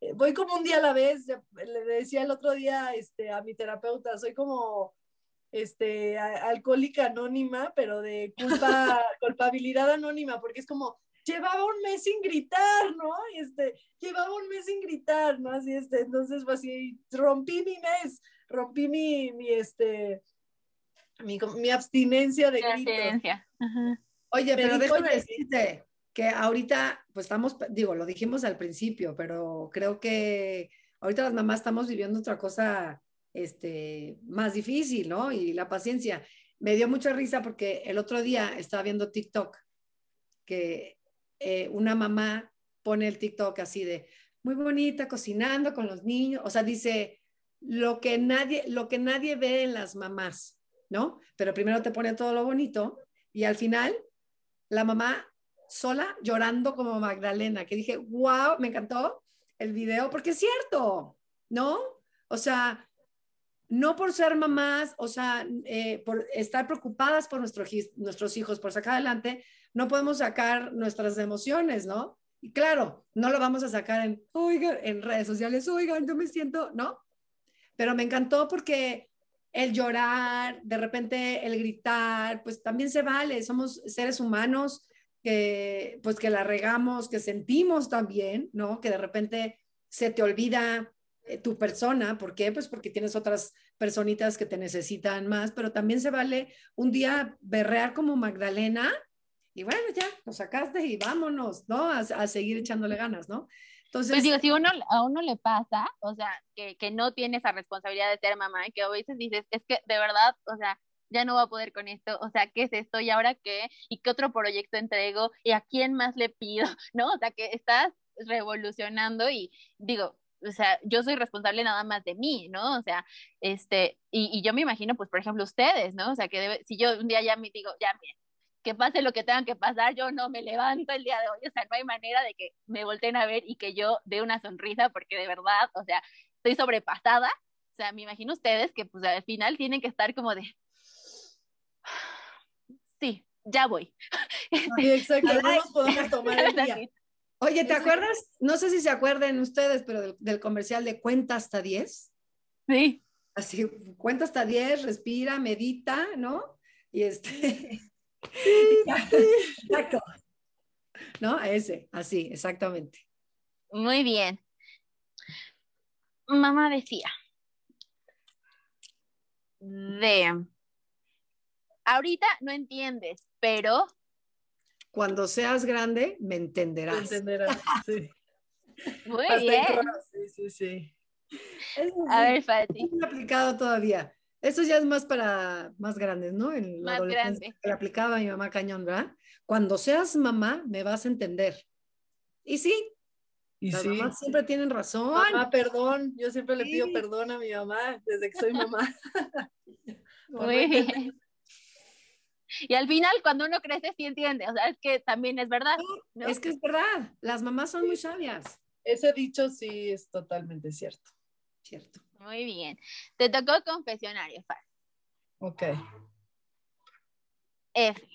eh, voy como un día a la vez, le decía el otro día este, a mi terapeuta, soy como este, alcohólica anónima, pero de culpa, culpabilidad anónima, porque es como, llevaba un mes sin gritar, ¿no? Este, llevaba un mes sin gritar, ¿no? Así, este, entonces, pues así, rompí mi mes, rompí mi, mi, este, mi, abstinencia de gritos. Oye, pero déjame decirte que ahorita, pues estamos, digo, lo dijimos al principio, pero creo que ahorita las mamás estamos viviendo otra cosa este, más difícil, ¿no? Y la paciencia. Me dio mucha risa porque el otro día estaba viendo TikTok, que eh, una mamá pone el TikTok así de muy bonita, cocinando con los niños, o sea, dice lo que nadie, lo que nadie ve en las mamás, ¿no? Pero primero te pone todo lo bonito y al final la mamá sola llorando como Magdalena, que dije, wow, me encantó el video porque es cierto, ¿no? O sea, no por ser mamás, o sea, eh, por estar preocupadas por nuestros hijos, por sacar adelante, no podemos sacar nuestras emociones, ¿no? Y claro, no lo vamos a sacar en, oigan, en redes sociales, oigan, yo me siento, ¿no? Pero me encantó porque el llorar, de repente el gritar, pues también se vale, somos seres humanos que pues que la regamos, que sentimos también, ¿no? Que de repente se te olvida eh, tu persona. ¿Por qué? Pues porque tienes otras personitas que te necesitan más, pero también se vale un día berrear como Magdalena y bueno, ya, lo sacaste y vámonos, ¿no? A, a seguir echándole ganas, ¿no? Entonces, pues digo, si uno, a uno le pasa, o sea, que, que no tiene esa responsabilidad de ser mamá, que a veces dices, es que de verdad, o sea, ya no va a poder con esto, o sea, ¿qué es esto? ¿Y ahora qué? ¿Y qué otro proyecto entrego? ¿Y a quién más le pido? ¿No? O sea, que estás revolucionando y digo, o sea, yo soy responsable nada más de mí, ¿no? O sea, este, y, y yo me imagino, pues, por ejemplo, ustedes, ¿no? O sea, que debe, si yo un día ya me digo, ya, miren, que pase lo que tengan que pasar, yo no me levanto el día de hoy, o sea, no hay manera de que me volteen a ver y que yo dé una sonrisa, porque de verdad, o sea, estoy sobrepasada, o sea, me imagino ustedes que pues al final tienen que estar como de, sí, ya voy. Sí, exacto, no nos podemos tomar el día. Oye, ¿te acuerdas? No sé si se acuerdan ustedes, pero del, del comercial de cuenta hasta 10. Sí. Así, cuenta hasta 10, respira, medita, ¿no? Y este, Exacto. ¿No? Ese, así, exactamente. Muy bien. Mamá decía, de, ahorita no entiendes, pero... Cuando seas grande, me entenderás. Me entenderás, sí. Muy bien. Sí, sí, sí. A ver, Fati. No he aplicado todavía. Eso ya es más para más grandes, ¿no? En más grande. Que aplicaba mi mamá cañón, ¿verdad? Cuando seas mamá, me vas a entender. Y sí. Y las sí. mamás siempre tienen razón. Mamá, perdón. Yo siempre le pido perdón a mi mamá desde que soy mamá. Muy bien. Y al final, cuando uno crece, sí entiende. O sea, es que también es verdad. ¿no? Es que es verdad. Las mamás son muy sabias. Ese dicho sí es totalmente cierto. Cierto. Muy bien. Te tocó confesionario, Far. Ok. F.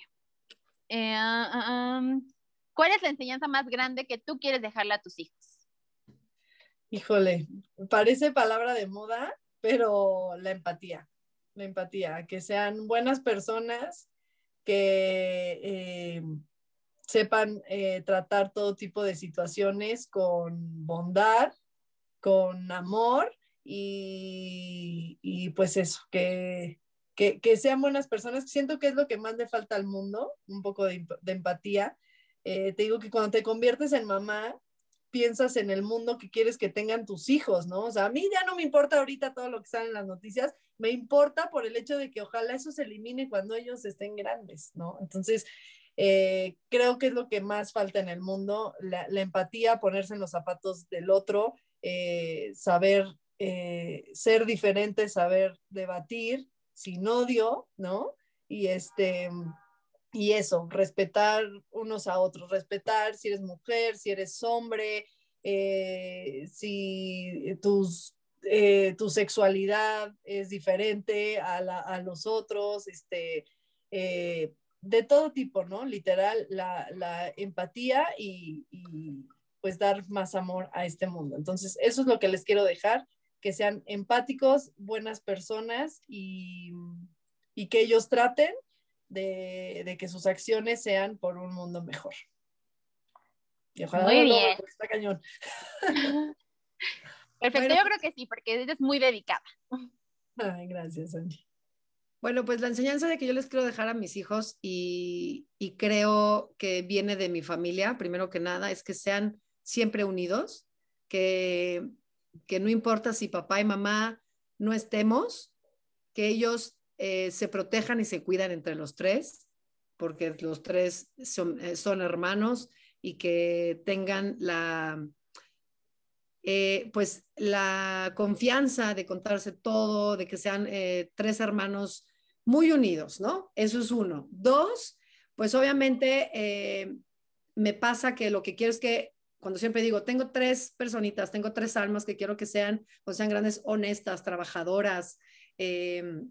Eh, um, ¿Cuál es la enseñanza más grande que tú quieres dejarle a tus hijos? Híjole, parece palabra de moda, pero la empatía, la empatía, que sean buenas personas, que eh, sepan eh, tratar todo tipo de situaciones con bondad, con amor y, y pues eso, que, que, que, sean buenas personas. Siento que es lo que más le falta al mundo, un poco de, de empatía. Eh, te digo que cuando te conviertes en mamá, piensas en el mundo que quieres que tengan tus hijos, ¿no? O sea, a mí ya no me importa ahorita todo lo que sale en las noticias, me importa por el hecho de que ojalá eso se elimine cuando ellos estén grandes, ¿no? Entonces, eh, creo que es lo que más falta en el mundo, la, la empatía, ponerse en los zapatos del otro, eh, saber eh, ser diferente, saber debatir sin odio, ¿no? Y este, y eso, respetar unos a otros, respetar si eres mujer, si eres hombre, eh, si tus, eh, tu sexualidad es diferente a, la, a los otros, este, de todo tipo, ¿no? Literal, la, la empatía y, pues dar más amor a este mundo. Entonces, eso es lo que les quiero dejar, que sean empáticos, buenas personas y, y que ellos traten de, de, que sus acciones sean por un mundo mejor. Y ojalá muy bien. Lo, está cañón. Perfecto, bueno, yo creo que sí, porque eres muy dedicada. Ay, gracias, Angie. Bueno, pues la enseñanza de que yo les quiero dejar a mis hijos y, y, creo que viene de mi familia, primero que nada, es que sean siempre unidos, que, que no importa si papá y mamá no estemos, que ellos eh, se protejan y se cuidan entre los tres, porque los tres son, eh, son hermanos y que tengan la, eh, pues la confianza de contarse todo, de que sean tres hermanos muy unidos, ¿no? Eso es uno. Dos, pues obviamente me pasa que lo que quiero es que cuando siempre digo, tengo tres personitas, tengo tres almas que quiero que sean, o sean grandes, honestas, trabajadoras, eh,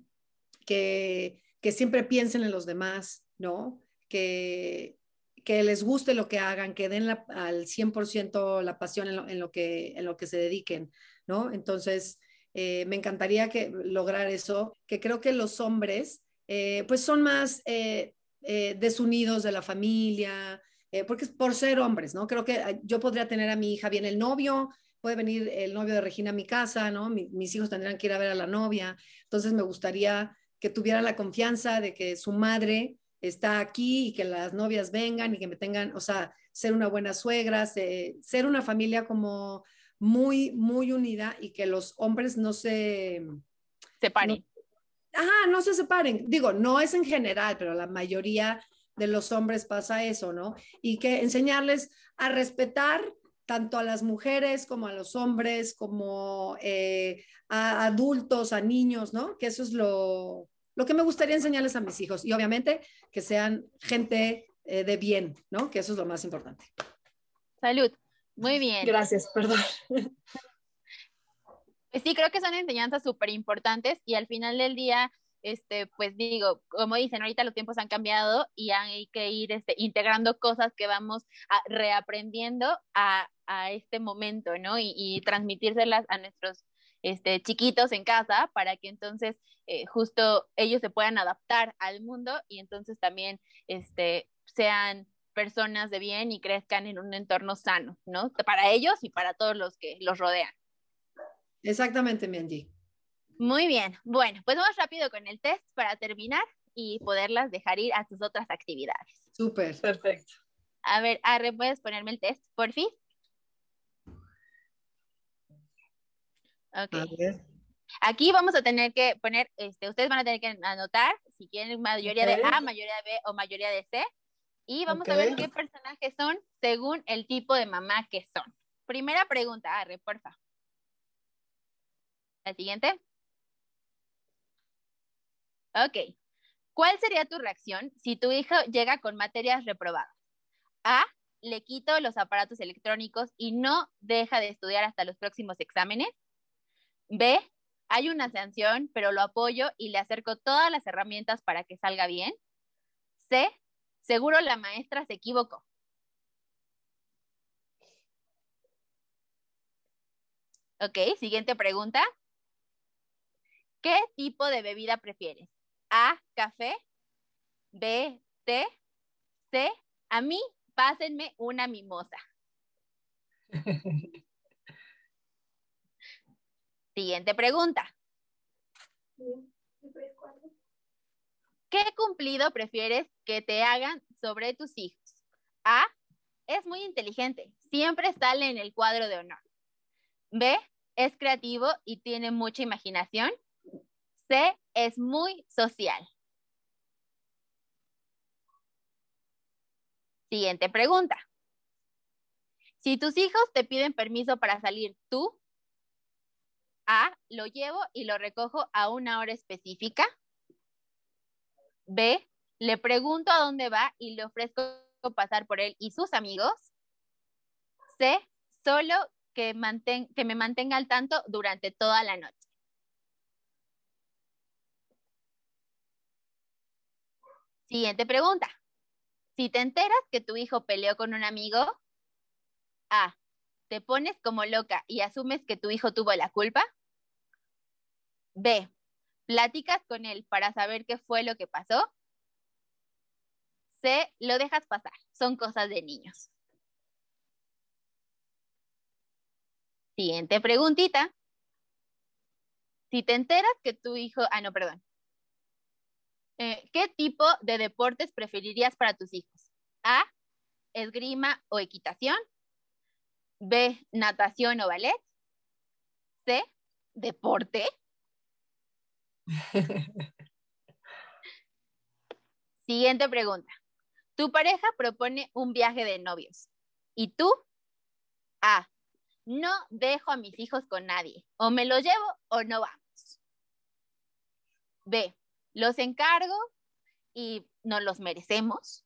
que, que, siempre piensen en los demás, ¿no? Que, que les guste lo que hagan, que den la, al 100% la pasión en lo, en lo, que, en lo que se dediquen, ¿no? Entonces, eh, me encantaría que, lograr eso, que creo que los hombres, eh, pues son más eh, desunidos de la familia, porque es por ser hombres, ¿no? Creo que yo podría tener a mi hija bien el novio, puede venir el novio de Regina a mi casa, ¿no? mis hijos tendrán que ir a ver a la novia. Entonces me gustaría que tuvieran la confianza de que su madre está aquí y que las novias vengan y que me tengan, o sea, ser una buena suegra, ser una familia como muy, muy unida y que los hombres no se separen. ajá, no se separen. Digo, no es en general, pero la mayoría de los hombres pasa eso, ¿no? Y que enseñarles a respetar tanto a las mujeres como a los hombres, como eh, a adultos, a niños, ¿no? Que eso es lo, lo que me gustaría enseñarles a mis hijos. Y obviamente que sean gente eh, de bien, ¿no? Que eso es lo más importante. Salud. Muy bien. Gracias, perdón. Sí, creo que son enseñanzas súper importantes y al final del día, este, pues digo, como dicen, ahorita los tiempos han cambiado y hay que ir este, integrando cosas que vamos reaprendiendo a, este momento, ¿no? Y, y transmitírselas a nuestros este, chiquitos en casa para que entonces eh, justo ellos se puedan adaptar al mundo y entonces también este, sean personas de bien y crezcan en un entorno sano, ¿no? Para ellos y para todos los que los rodean. Exactamente, Mianji. Muy bien. Bueno, pues vamos rápido con el test para terminar y poderlas dejar ir a sus otras actividades. Súper. Perfecto. A ver, Arre, ¿puedes ponerme el test, por fin? Ok. Aquí vamos a tener que poner, este, ustedes van a tener que anotar si quieren mayoría de A, mayoría de B o mayoría de C. Y vamos a ver qué personajes son según el tipo de mamá que son. Primera pregunta, Arre, porfa. La siguiente. Ok. ¿Cuál sería tu reacción si tu hijo llega con materias reprobadas? A. Le quito los aparatos electrónicos y no deja de estudiar hasta los próximos exámenes. B, hay una sanción, pero lo apoyo y le acerco todas las herramientas para que salga bien. C, seguro la maestra se equivocó. Ok, siguiente pregunta. ¿Qué tipo de bebida prefieres? A, café. B, té. C, a mí, pásenme una mimosa. Siguiente pregunta. ¿Qué cumplido prefieres que te hagan sobre tus hijos? A. Es muy inteligente. Siempre sale en el cuadro de honor. B. Es creativo y tiene mucha imaginación. C. Es muy social. Siguiente pregunta. Si tus hijos te piden permiso para salir tú, a, lo llevo y lo recojo a una hora específica. B, le pregunto a dónde va y le ofrezco pasar por él y sus amigos. C, solo que, que me mantenga al tanto durante toda la noche. Siguiente pregunta. Si te enteras que tu hijo peleó con un amigo, A, te pones como loca y asumes que tu hijo tuvo la culpa. B, platicas con él para saber qué fue lo que pasó. C, lo dejas pasar. Son cosas de niños. Siguiente preguntita. Si te enteras que tu hijo, ah, no, perdón. Eh, ¿Qué tipo de deportes preferirías para tus hijos? A, esgrima o equitación. B, natación o ballet. C, deporte. Siguiente pregunta. Tu pareja propone un viaje de novios y tú, A, no dejo a mis hijos con nadie, o me los llevo o no vamos. B, los encargo y no los merecemos.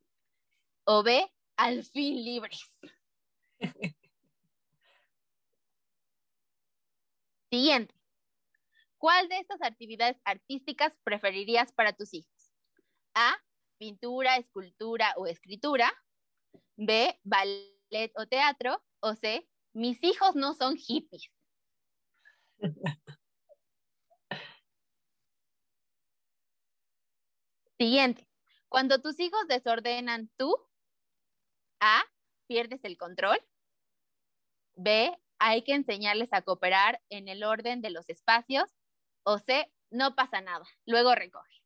O B, al fin libres. Siguiente. ¿Cuál de estas actividades artísticas preferirías para tus hijos? A, pintura, escultura o escritura. B, ballet o teatro. O C, mis hijos no son hippies. Siguiente. Cuando tus hijos desordenan tú, A, pierdes el control. B, hay que enseñarles a cooperar en el orden de los espacios, o C, no pasa nada, luego recoge.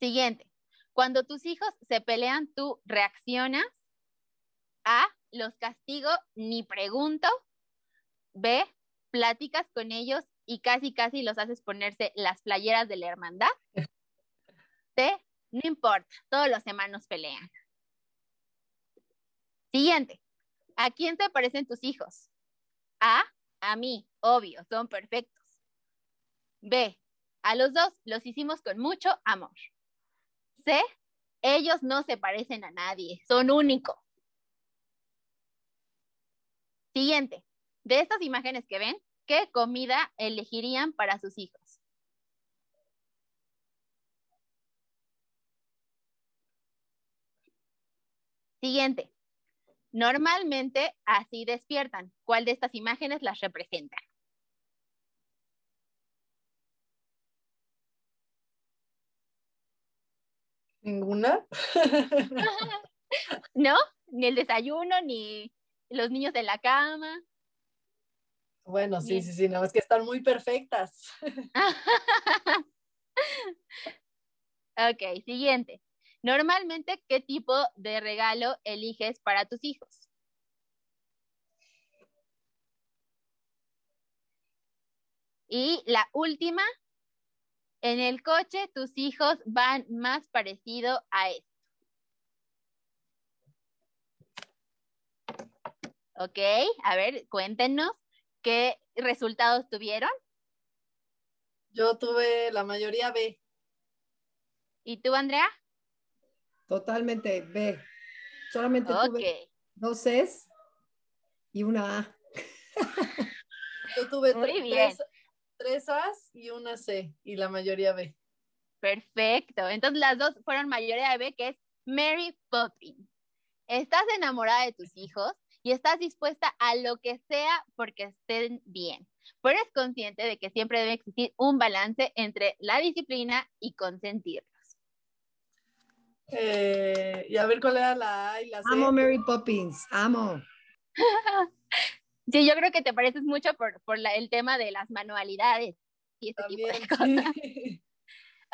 Siguiente, cuando tus hijos se pelean, tú reaccionas. A, los castigo, ni pregunto. B, platicas con ellos y casi, casi los haces ponerse las playeras de la hermandad. C, no importa, todos los hermanos pelean. Siguiente, ¿a quién te parecen tus hijos? A, a mí, obvio, son perfectos. B, a los dos los hicimos con mucho amor. C, ellos no se parecen a nadie, son únicos. Siguiente, de estas imágenes que ven, ¿qué comida elegirían para sus hijos? Siguiente, normalmente así despiertan. ¿Cuál de estas imágenes las representa? Ninguna. ¿No? Ni el desayuno, ni los niños en la cama. Bueno, sí, sí, sí, no, es que están muy perfectas. ok, siguiente. Normalmente, ¿qué tipo de regalo eliges para tus hijos? Y la última, en el coche tus hijos van más parecido a esto. Ok, a ver, cuéntenos qué resultados tuvieron. Yo tuve la mayoría B. ¿Y tú, Andrea? Totalmente B. Solamente tuve dos Cs y una A. Yo tuve tres, tres A's y una C y la mayoría B. Perfecto. Entonces las dos fueron mayoría B, que es Mary Poppins. Estás enamorada de tus hijos y estás dispuesta a lo que sea porque estén bien. Pero eres consciente de que siempre debe existir un balance entre la disciplina y consentirlos. Eh, y a ver cuál era la A y la C. Amo Mary Poppins, amo. sí, yo creo que te pareces mucho por, el tema de las manualidades y ese tipo de cosas.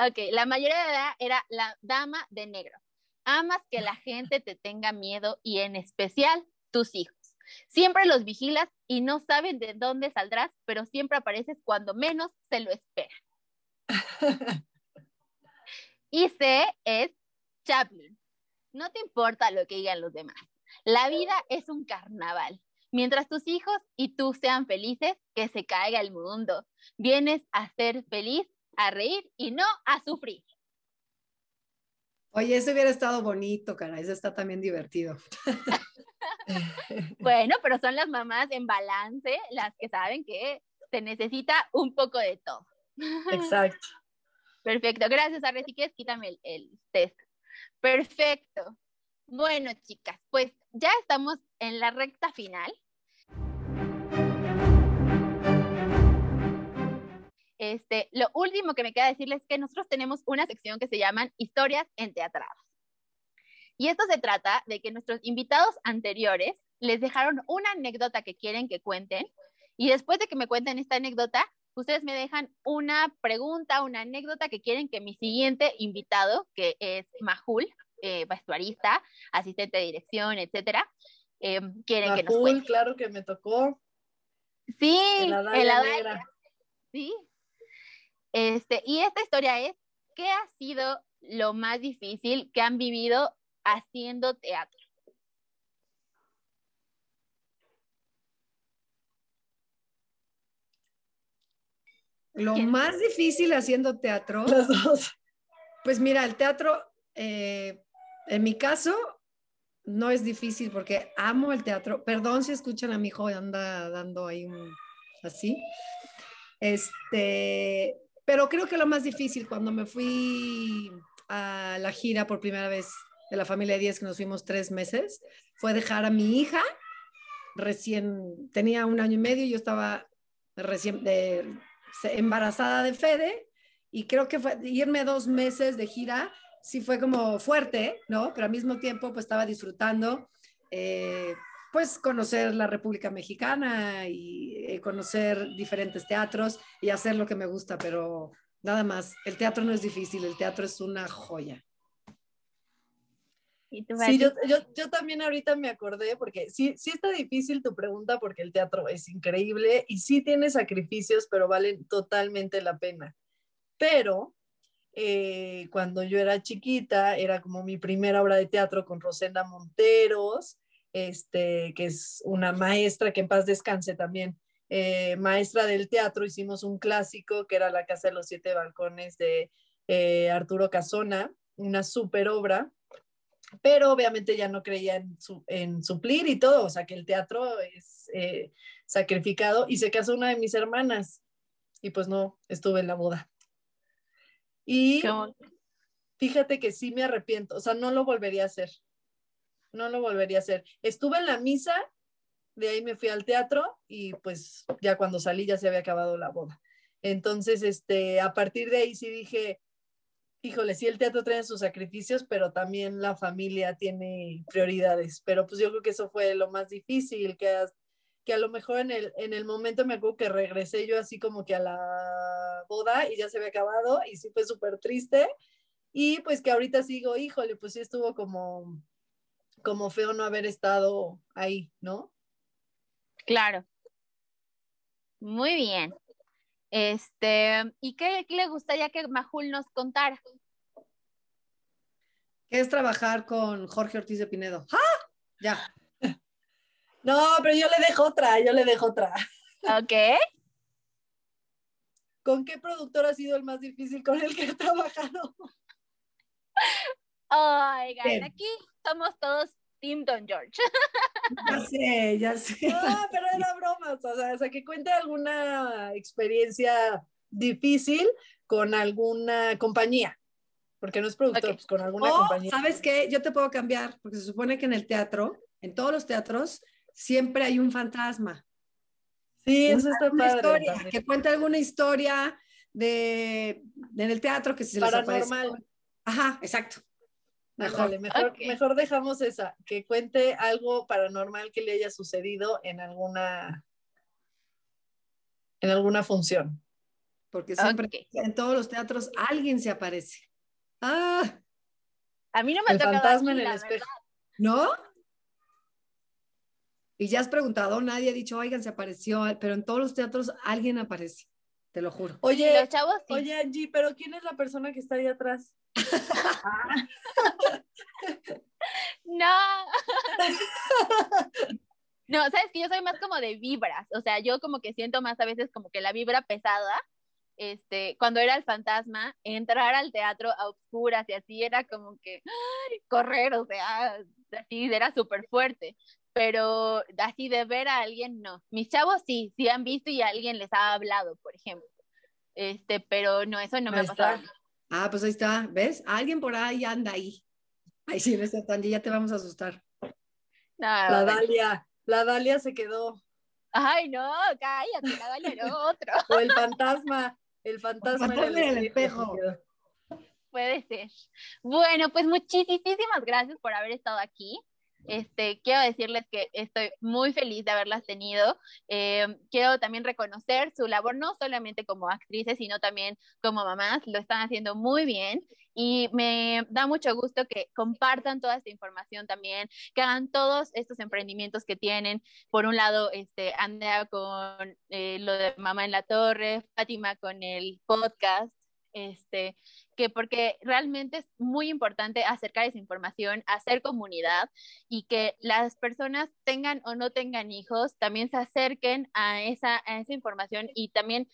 ok, la mayoría de edad era la dama de negro. Amas que la gente te tenga miedo y en especial tus hijos. Siempre los vigilas y no saben de dónde saldrás, pero siempre apareces cuando menos se lo esperan. y C es Chaplin. No te importa lo que digan los demás. La vida es un carnaval. Mientras tus hijos y tú sean felices, que se caiga el mundo. Vienes a ser feliz, a reír y no a sufrir. Oye, eso hubiera estado bonito, cara. Eso está también divertido. bueno, pero son las mamás en balance las que saben que se necesita un poco de todo. Exacto. Perfecto. Gracias, Arre. Si quieres, quítame el, el test. Perfecto. Bueno, chicas, pues ya estamos en la recta final. Este, lo último que me queda decirles es que nosotros tenemos una sección que se llaman historias enteatradas. Y esto se trata de que nuestros invitados anteriores les dejaron una anécdota que quieren que cuenten y después de que me cuenten esta anécdota, ustedes me dejan una pregunta, una anécdota que quieren que mi siguiente invitado, que es Majul, eh, vestuarista, asistente de dirección, etcétera, eh, quieren que nos cuente. claro que me tocó. Sí, el Sí, este, y esta historia es, ¿qué ha sido lo más difícil que han vivido haciendo teatro? Lo más difícil haciendo teatro. Pues mira, el teatro, eh, en mi caso, no es difícil porque amo el teatro. Perdón si escuchan a mi hijo anda dando ahí un así. Este, pero creo que lo más difícil cuando me fui a la gira por primera vez de la familia de 10, que nos fuimos tres meses, fue dejar a mi hija, recién, tenía un año y medio, yo estaba recién embarazada de Fede, y creo que fue irme dos meses de gira, sí fue como fuerte, ¿no? Pero al mismo tiempo, pues estaba disfrutando eh, pues conocer la República Mexicana y eh, conocer diferentes teatros y hacer lo que me gusta, pero nada más, el teatro no es difícil, el teatro es una joya. Sí, yo, yo, yo, también ahorita me acordé, porque sí, sí está difícil tu pregunta, porque el teatro es increíble y sí tiene sacrificios, pero valen totalmente la pena. Pero eh, cuando yo era chiquita, era como mi primera obra de teatro con Rosenda Monteros, este, que es una maestra que en paz descanse también, eh, maestra del teatro, hicimos un clásico que era La Casa de los Siete Balcones de eh, Arturo Casona, una super obra, pero obviamente ya no creía en, en, suplir y todo, o sea que el teatro es eh, sacrificado y se casó una de mis hermanas y pues no estuve en la boda. Y fíjate que sí me arrepiento, o sea, no lo volvería a hacer no lo volvería a hacer. Estuve en la misa, de ahí me fui al teatro y pues ya cuando salí ya se había acabado la boda. Entonces, este, a partir de ahí sí dije, híjole, sí el teatro tiene sus sacrificios, pero también la familia tiene prioridades. Pero pues yo creo que eso fue lo más difícil, que a, que a lo mejor en el, en el momento me acuerdo que regresé yo así como que a la boda y ya se había acabado y sí fue súper triste. Y pues que ahorita sigo, híjole, pues sí estuvo como, como feo no haber estado ahí, ¿no? Claro. Muy bien. Este, ¿y qué, le gustaría que Majul nos contara? ¿Qué es trabajar con Jorge Ortiz de Pinedo? ¡Ah! Ya. No, pero yo le dejo otra, yo le dejo otra. Ok. ¿Con qué productor ha sido el más difícil con el que he trabajado? Oigan, aquí somos todos Team Don George. Ya sé, ya sé. No, pero era broma, o sea, que cuente alguna experiencia difícil con alguna compañía, porque no es productor, pues con alguna compañía. ¿Sabes qué? Yo te puedo cambiar, porque se supone que en el teatro, en todos los teatros, siempre hay un fantasma. Sí, eso está padre. que cuente alguna historia de en el teatro que se les Paranormal. Ajá, exacto. Mejor, mejor, dejamos esa, que cuente algo paranormal que le haya sucedido en alguna, en alguna función. Porque siempre en todos los teatros alguien se aparece. Ah. A mí no me el fantasma en el espejo. ¿No? Y ya has preguntado, nadie ha dicho, oigan, se apareció, pero en todos los teatros alguien aparece, te lo juro. Oye, oye Angie, pero ¿quién es la persona que está ahí atrás? No. No, sabes que yo soy más como de vibras, o sea, yo como que siento más a veces como que la vibra pesada, este, cuando era el fantasma, entrar al teatro a oscuras y así era como que correr, o sea, así era súper fuerte, pero así de ver a alguien, no. Mis chavos sí, sí han visto y alguien les ha hablado, por ejemplo, este, pero no, eso no me ha pasado. Ah, pues ahí está, ¿ves? Alguien por ahí anda ahí. Ay, sí, ves, Tandy, ya te vamos a asustar. la Dalia, la Dalia se quedó. Ay, no, cállate, la Dalia no, otro. O el fantasma, el fantasma, en el, espejo. Puede ser. Bueno, pues muchísimas gracias por haber estado aquí. Este, quiero decirles que estoy muy feliz de haberlas tenido. Eh, quiero también reconocer su labor, no solamente como actrices, sino también como mamás. Lo están haciendo muy bien y me da mucho gusto que compartan toda esta información también, que hagan todos estos emprendimientos que tienen. Por un lado, este, Andrea con eh, lo de Mamá en la Torre, Fátima con el podcast, este, que porque realmente es muy importante acercar esa información, hacer comunidad y que las personas tengan o no tengan hijos, también se acerquen a esa, a esa información y también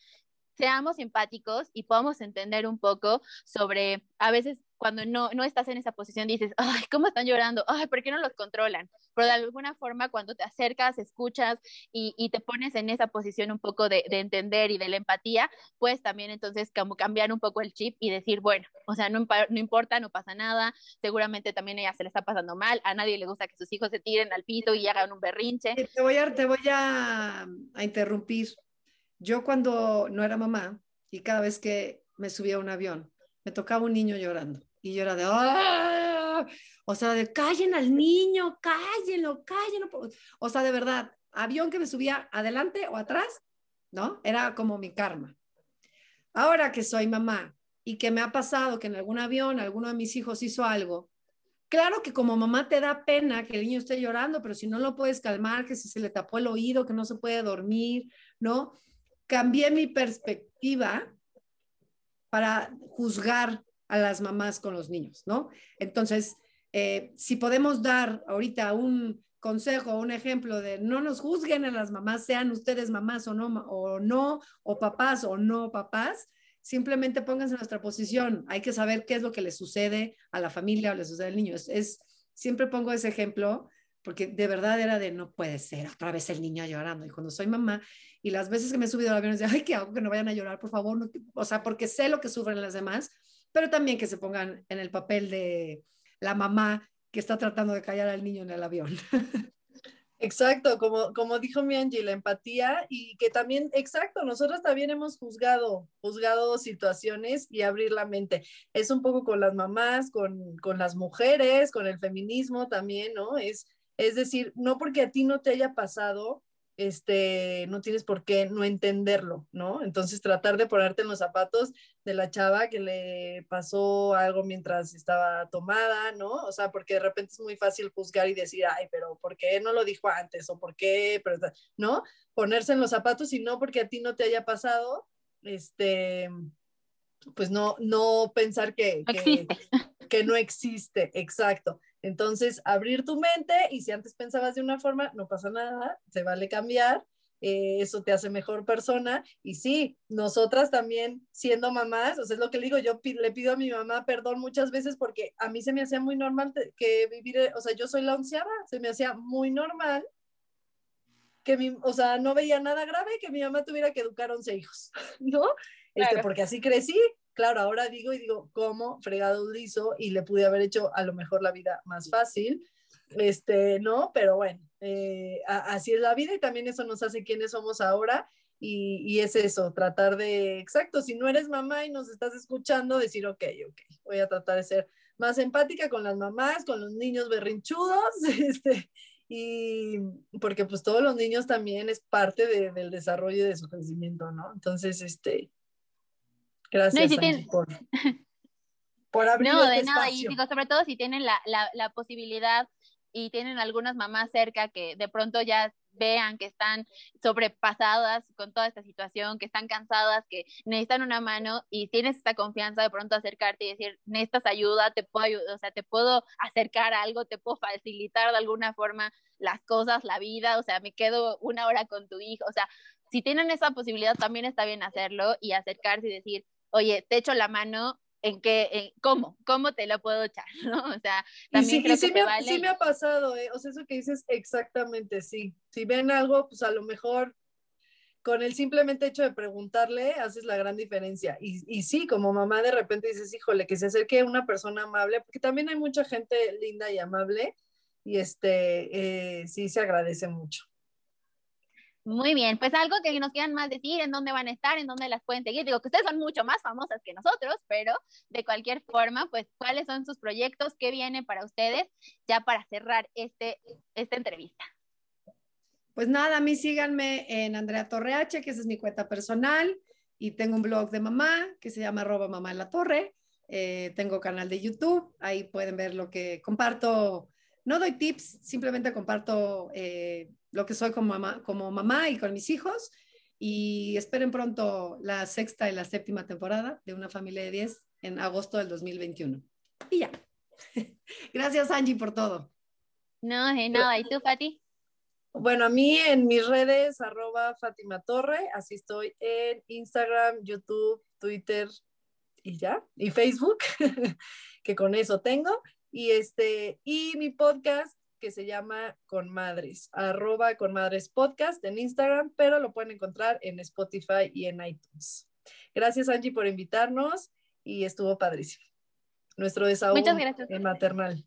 seamos empáticos y podamos entender un poco sobre, a veces cuando no, no estás en esa posición dices, ay, ¿cómo están llorando? Ay, ¿por qué no los controlan? Pero de alguna forma cuando te acercas, escuchas y, y te pones en esa posición un poco de, de, entender y de la empatía, pues también entonces como cambiar un poco el chip y decir, bueno, o sea, no, no importa, no pasa nada, seguramente también ella se le está pasando mal, a nadie le gusta que sus hijos se tiren al piso y hagan un berrinche. Te voy a, te voy a, a interrumpir. Yo cuando no era mamá y cada vez que me subía a un avión, me tocaba un niño llorando y yo era de, ¡ah! O sea, de callen al niño, cállenlo, cállenlo. O sea, de verdad, avión que me subía adelante o atrás, ¿no? Era como mi karma. Ahora que soy mamá y que me ha pasado que en algún avión alguno de mis hijos hizo algo, claro que como mamá te da pena que el niño esté llorando, pero si no lo puedes calmar, que si se le tapó el oído, que no se puede dormir, ¿no? Cambié mi perspectiva para juzgar a las mamás con los niños, ¿no? Entonces, eh, si podemos dar ahorita un consejo, un ejemplo de no nos juzguen a las mamás, sean ustedes mamás o no, o no, o papás o no papás, simplemente pónganse en nuestra posición. Hay que saber qué es lo que le sucede a la familia o le sucede al niño. Es, siempre pongo ese ejemplo porque de verdad era de no puede ser, otra vez el niño llorando. Y cuando soy mamá y las veces que me he subido al avión, es de, ay, ¿qué hago? Que no vayan a llorar, por favor. o sea, porque sé lo que sufren las demás, pero también que se pongan en el papel de la mamá que está tratando de callar al niño en el avión. Exacto, como, como dijo mi Angie, la empatía y que también, exacto, nosotros también hemos juzgado, juzgado situaciones y abrir la mente. Es un poco con las mamás, con, con las mujeres, con el feminismo también, ¿no? Es, es decir, no porque a ti no te haya pasado, este, no tienes por qué no entenderlo, ¿no? Entonces tratar de ponerte en los zapatos de la chava que le pasó algo mientras estaba tomada, ¿no? O sea, porque de repente es muy fácil juzgar y decir, ay, pero ¿por qué no lo dijo antes? O ¿por qué? Pero, ¿no? Ponerse en los zapatos y no porque a ti no te haya pasado, este, pues no, no pensar que, que, que no existe, exacto. Entonces, abrir tu mente y si antes pensabas de una forma, no pasa nada, se vale cambiar, eh, eso te hace mejor persona. Y sí, nosotras también siendo mamás, o sea, es lo que le digo, yo le pido a mi mamá perdón muchas veces porque a mí se me hacía muy normal que vivir, eh, o sea, yo soy la onceava, se me hacía muy normal que mi, o sea, no veía nada grave que mi mamá tuviera que educar 11 hijos, ¿no? Este, porque así crecí, claro, ahora digo y digo, ¿cómo fregado liso? Y le pude haber hecho a lo mejor la vida más fácil, este, ¿no? Pero bueno, eh, así es la vida y también eso nos hace quienes somos ahora. Y, y, es eso, tratar de, exacto, si no eres mamá y nos estás escuchando, decir, ok, ok, voy a tratar de ser más empática con las mamás, con los niños berrinchudos, este, y porque pues todos los niños también es parte de, del desarrollo y de su crecimiento, ¿no? Entonces, este, Gracias, por, por abrir No, este de nada, y digo, sobre todo si tienen la, la, la posibilidad y tienen algunas mamás cerca que de pronto ya vean que están sobrepasadas con toda esta situación, que están cansadas, que necesitan una mano y tienes esta confianza de pronto acercarte y decir, necesitas ayuda, te puedo ayudar, o sea, te puedo acercar a algo, te puedo facilitar de alguna forma las cosas, la vida, o sea, me quedo una hora con tu hijo, o sea, si tienen esa posibilidad también está bien hacerlo y acercarse y decir, oye, te echo la mano, ¿en qué, cómo, cómo te lo puedo echar, ¿no? O sea, también creo sí, me, vale sí me ha pasado, ¿eh? o sea, eso que dices exactamente, sí. Si ven algo, pues a lo mejor con el simplemente hecho de preguntarle haces la gran diferencia. Y, y sí, como mamá de repente dices, híjole, que se acerque una persona amable, porque también hay mucha gente linda y amable, y este, eh, sí se agradece mucho. Muy bien, pues algo que nos quieran más decir, en dónde van a estar, en dónde las pueden seguir. Digo que ustedes son mucho más famosas que nosotros, pero de cualquier forma, pues cuáles son sus proyectos, qué viene para ustedes, ya para cerrar este, esta entrevista. Pues nada, a mí síganme en Andrea Torreache, que esa es mi cuenta personal, y tengo un blog de mamá que se llama arroba mamá en la torre. Eh, tengo canal de YouTube, ahí pueden ver lo que comparto. No doy tips, simplemente comparto eh, lo que soy como mamá, como mamá y con mis hijos. Y esperen pronto la sexta y la séptima temporada de Una familia de 10 en agosto del 2021. Y ya. Gracias, Angie, por todo. No, de nada. ¿Y tú, Fati? Bueno, a mí en mis redes, arroba Fátima Torre, así estoy en Instagram, YouTube, Twitter y ya, y Facebook, que con eso tengo. Y este, y mi podcast que se llama Con Madres, arroba Con Madres Podcast en Instagram, pero lo pueden encontrar en Spotify y en iTunes. Gracias Angie por invitarnos y estuvo padrísimo. Nuestro desahogo maternal.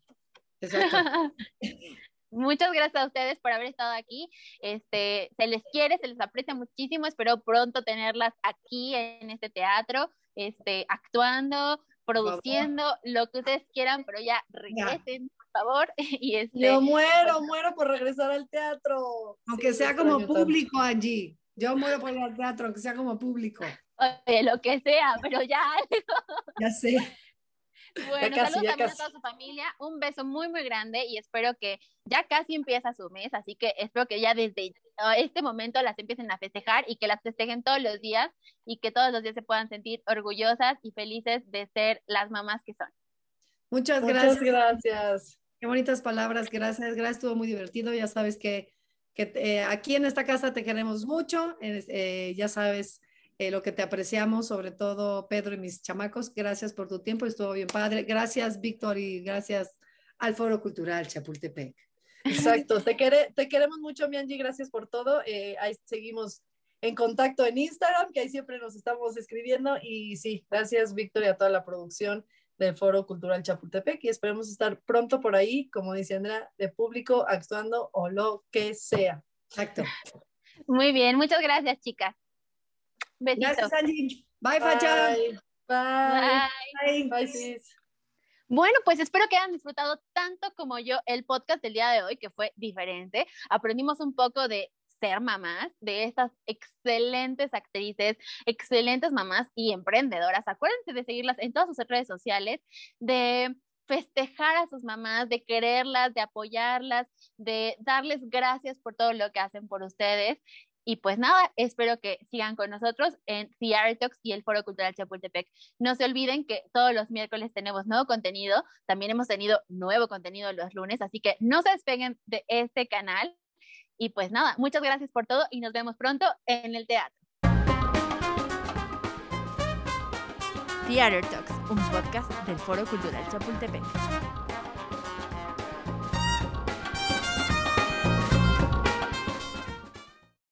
Muchas gracias a ustedes por haber estado aquí. Este, se les quiere, se les aprecia muchísimo. Espero pronto tenerlas aquí en este teatro, este, actuando, produciendo lo que ustedes quieran, pero ya regresen, por favor. Y este, Yo muero, muero por regresar al teatro. Aunque sea como público allí. Yo muero por ir al teatro, aunque sea como público. Oye, lo que sea, pero ya. ya sé. Bueno, saludos también a toda su familia, un beso muy, muy grande y espero que ya casi empieza su mes, así que espero que ya desde este momento las empiecen a festejar y que las festejen todos los días y que todos los días se puedan sentir orgullosas y felices de ser las mamás que son. Muchas gracias. Muchas gracias. Qué bonitas palabras, gracias, gracias, estuvo muy divertido, ya sabes que, que eh, aquí en esta casa te queremos mucho, eh, ya sabes eh, lo que te apreciamos, sobre todo Pedro y mis chamacos. Gracias por tu tiempo, estuvo bien padre. Gracias, Víctor, y gracias al Foro Cultural Chapultepec. Exacto, te, te queremos mucho, Mianji, gracias por todo. Eh, ahí seguimos en contacto en Instagram, que ahí siempre nos estamos escribiendo. Y sí, gracias, Víctor, y a toda la producción del Foro Cultural Chapultepec. Y esperemos estar pronto por ahí, como dice Andrea, de público, actuando o lo que sea. Exacto. Muy bien, muchas gracias, chicas. Gracias, Angie. Bye, Facha. Bye. Bye. Bye. Bueno, pues espero que hayan disfrutado tanto como yo el podcast del día de hoy, que fue diferente. Aprendimos un poco de ser mamás, de estas excelentes actrices, excelentes mamás y emprendedoras. Acuérdense de seguirlas en todas sus redes sociales, de festejar a sus mamás, de quererlas, de apoyarlas, de darles gracias por todo lo que hacen por ustedes y pues nada, espero que sigan con nosotros en The Talks y el Foro Cultural Chapultepec. No se olviden que todos los miércoles tenemos nuevo contenido. También hemos tenido nuevo contenido los lunes, así que no se despeguen de este canal. Y pues nada, muchas gracias por todo y nos vemos pronto en el teatro. Theater Talks, un podcast del Foro Cultural Chapultepec.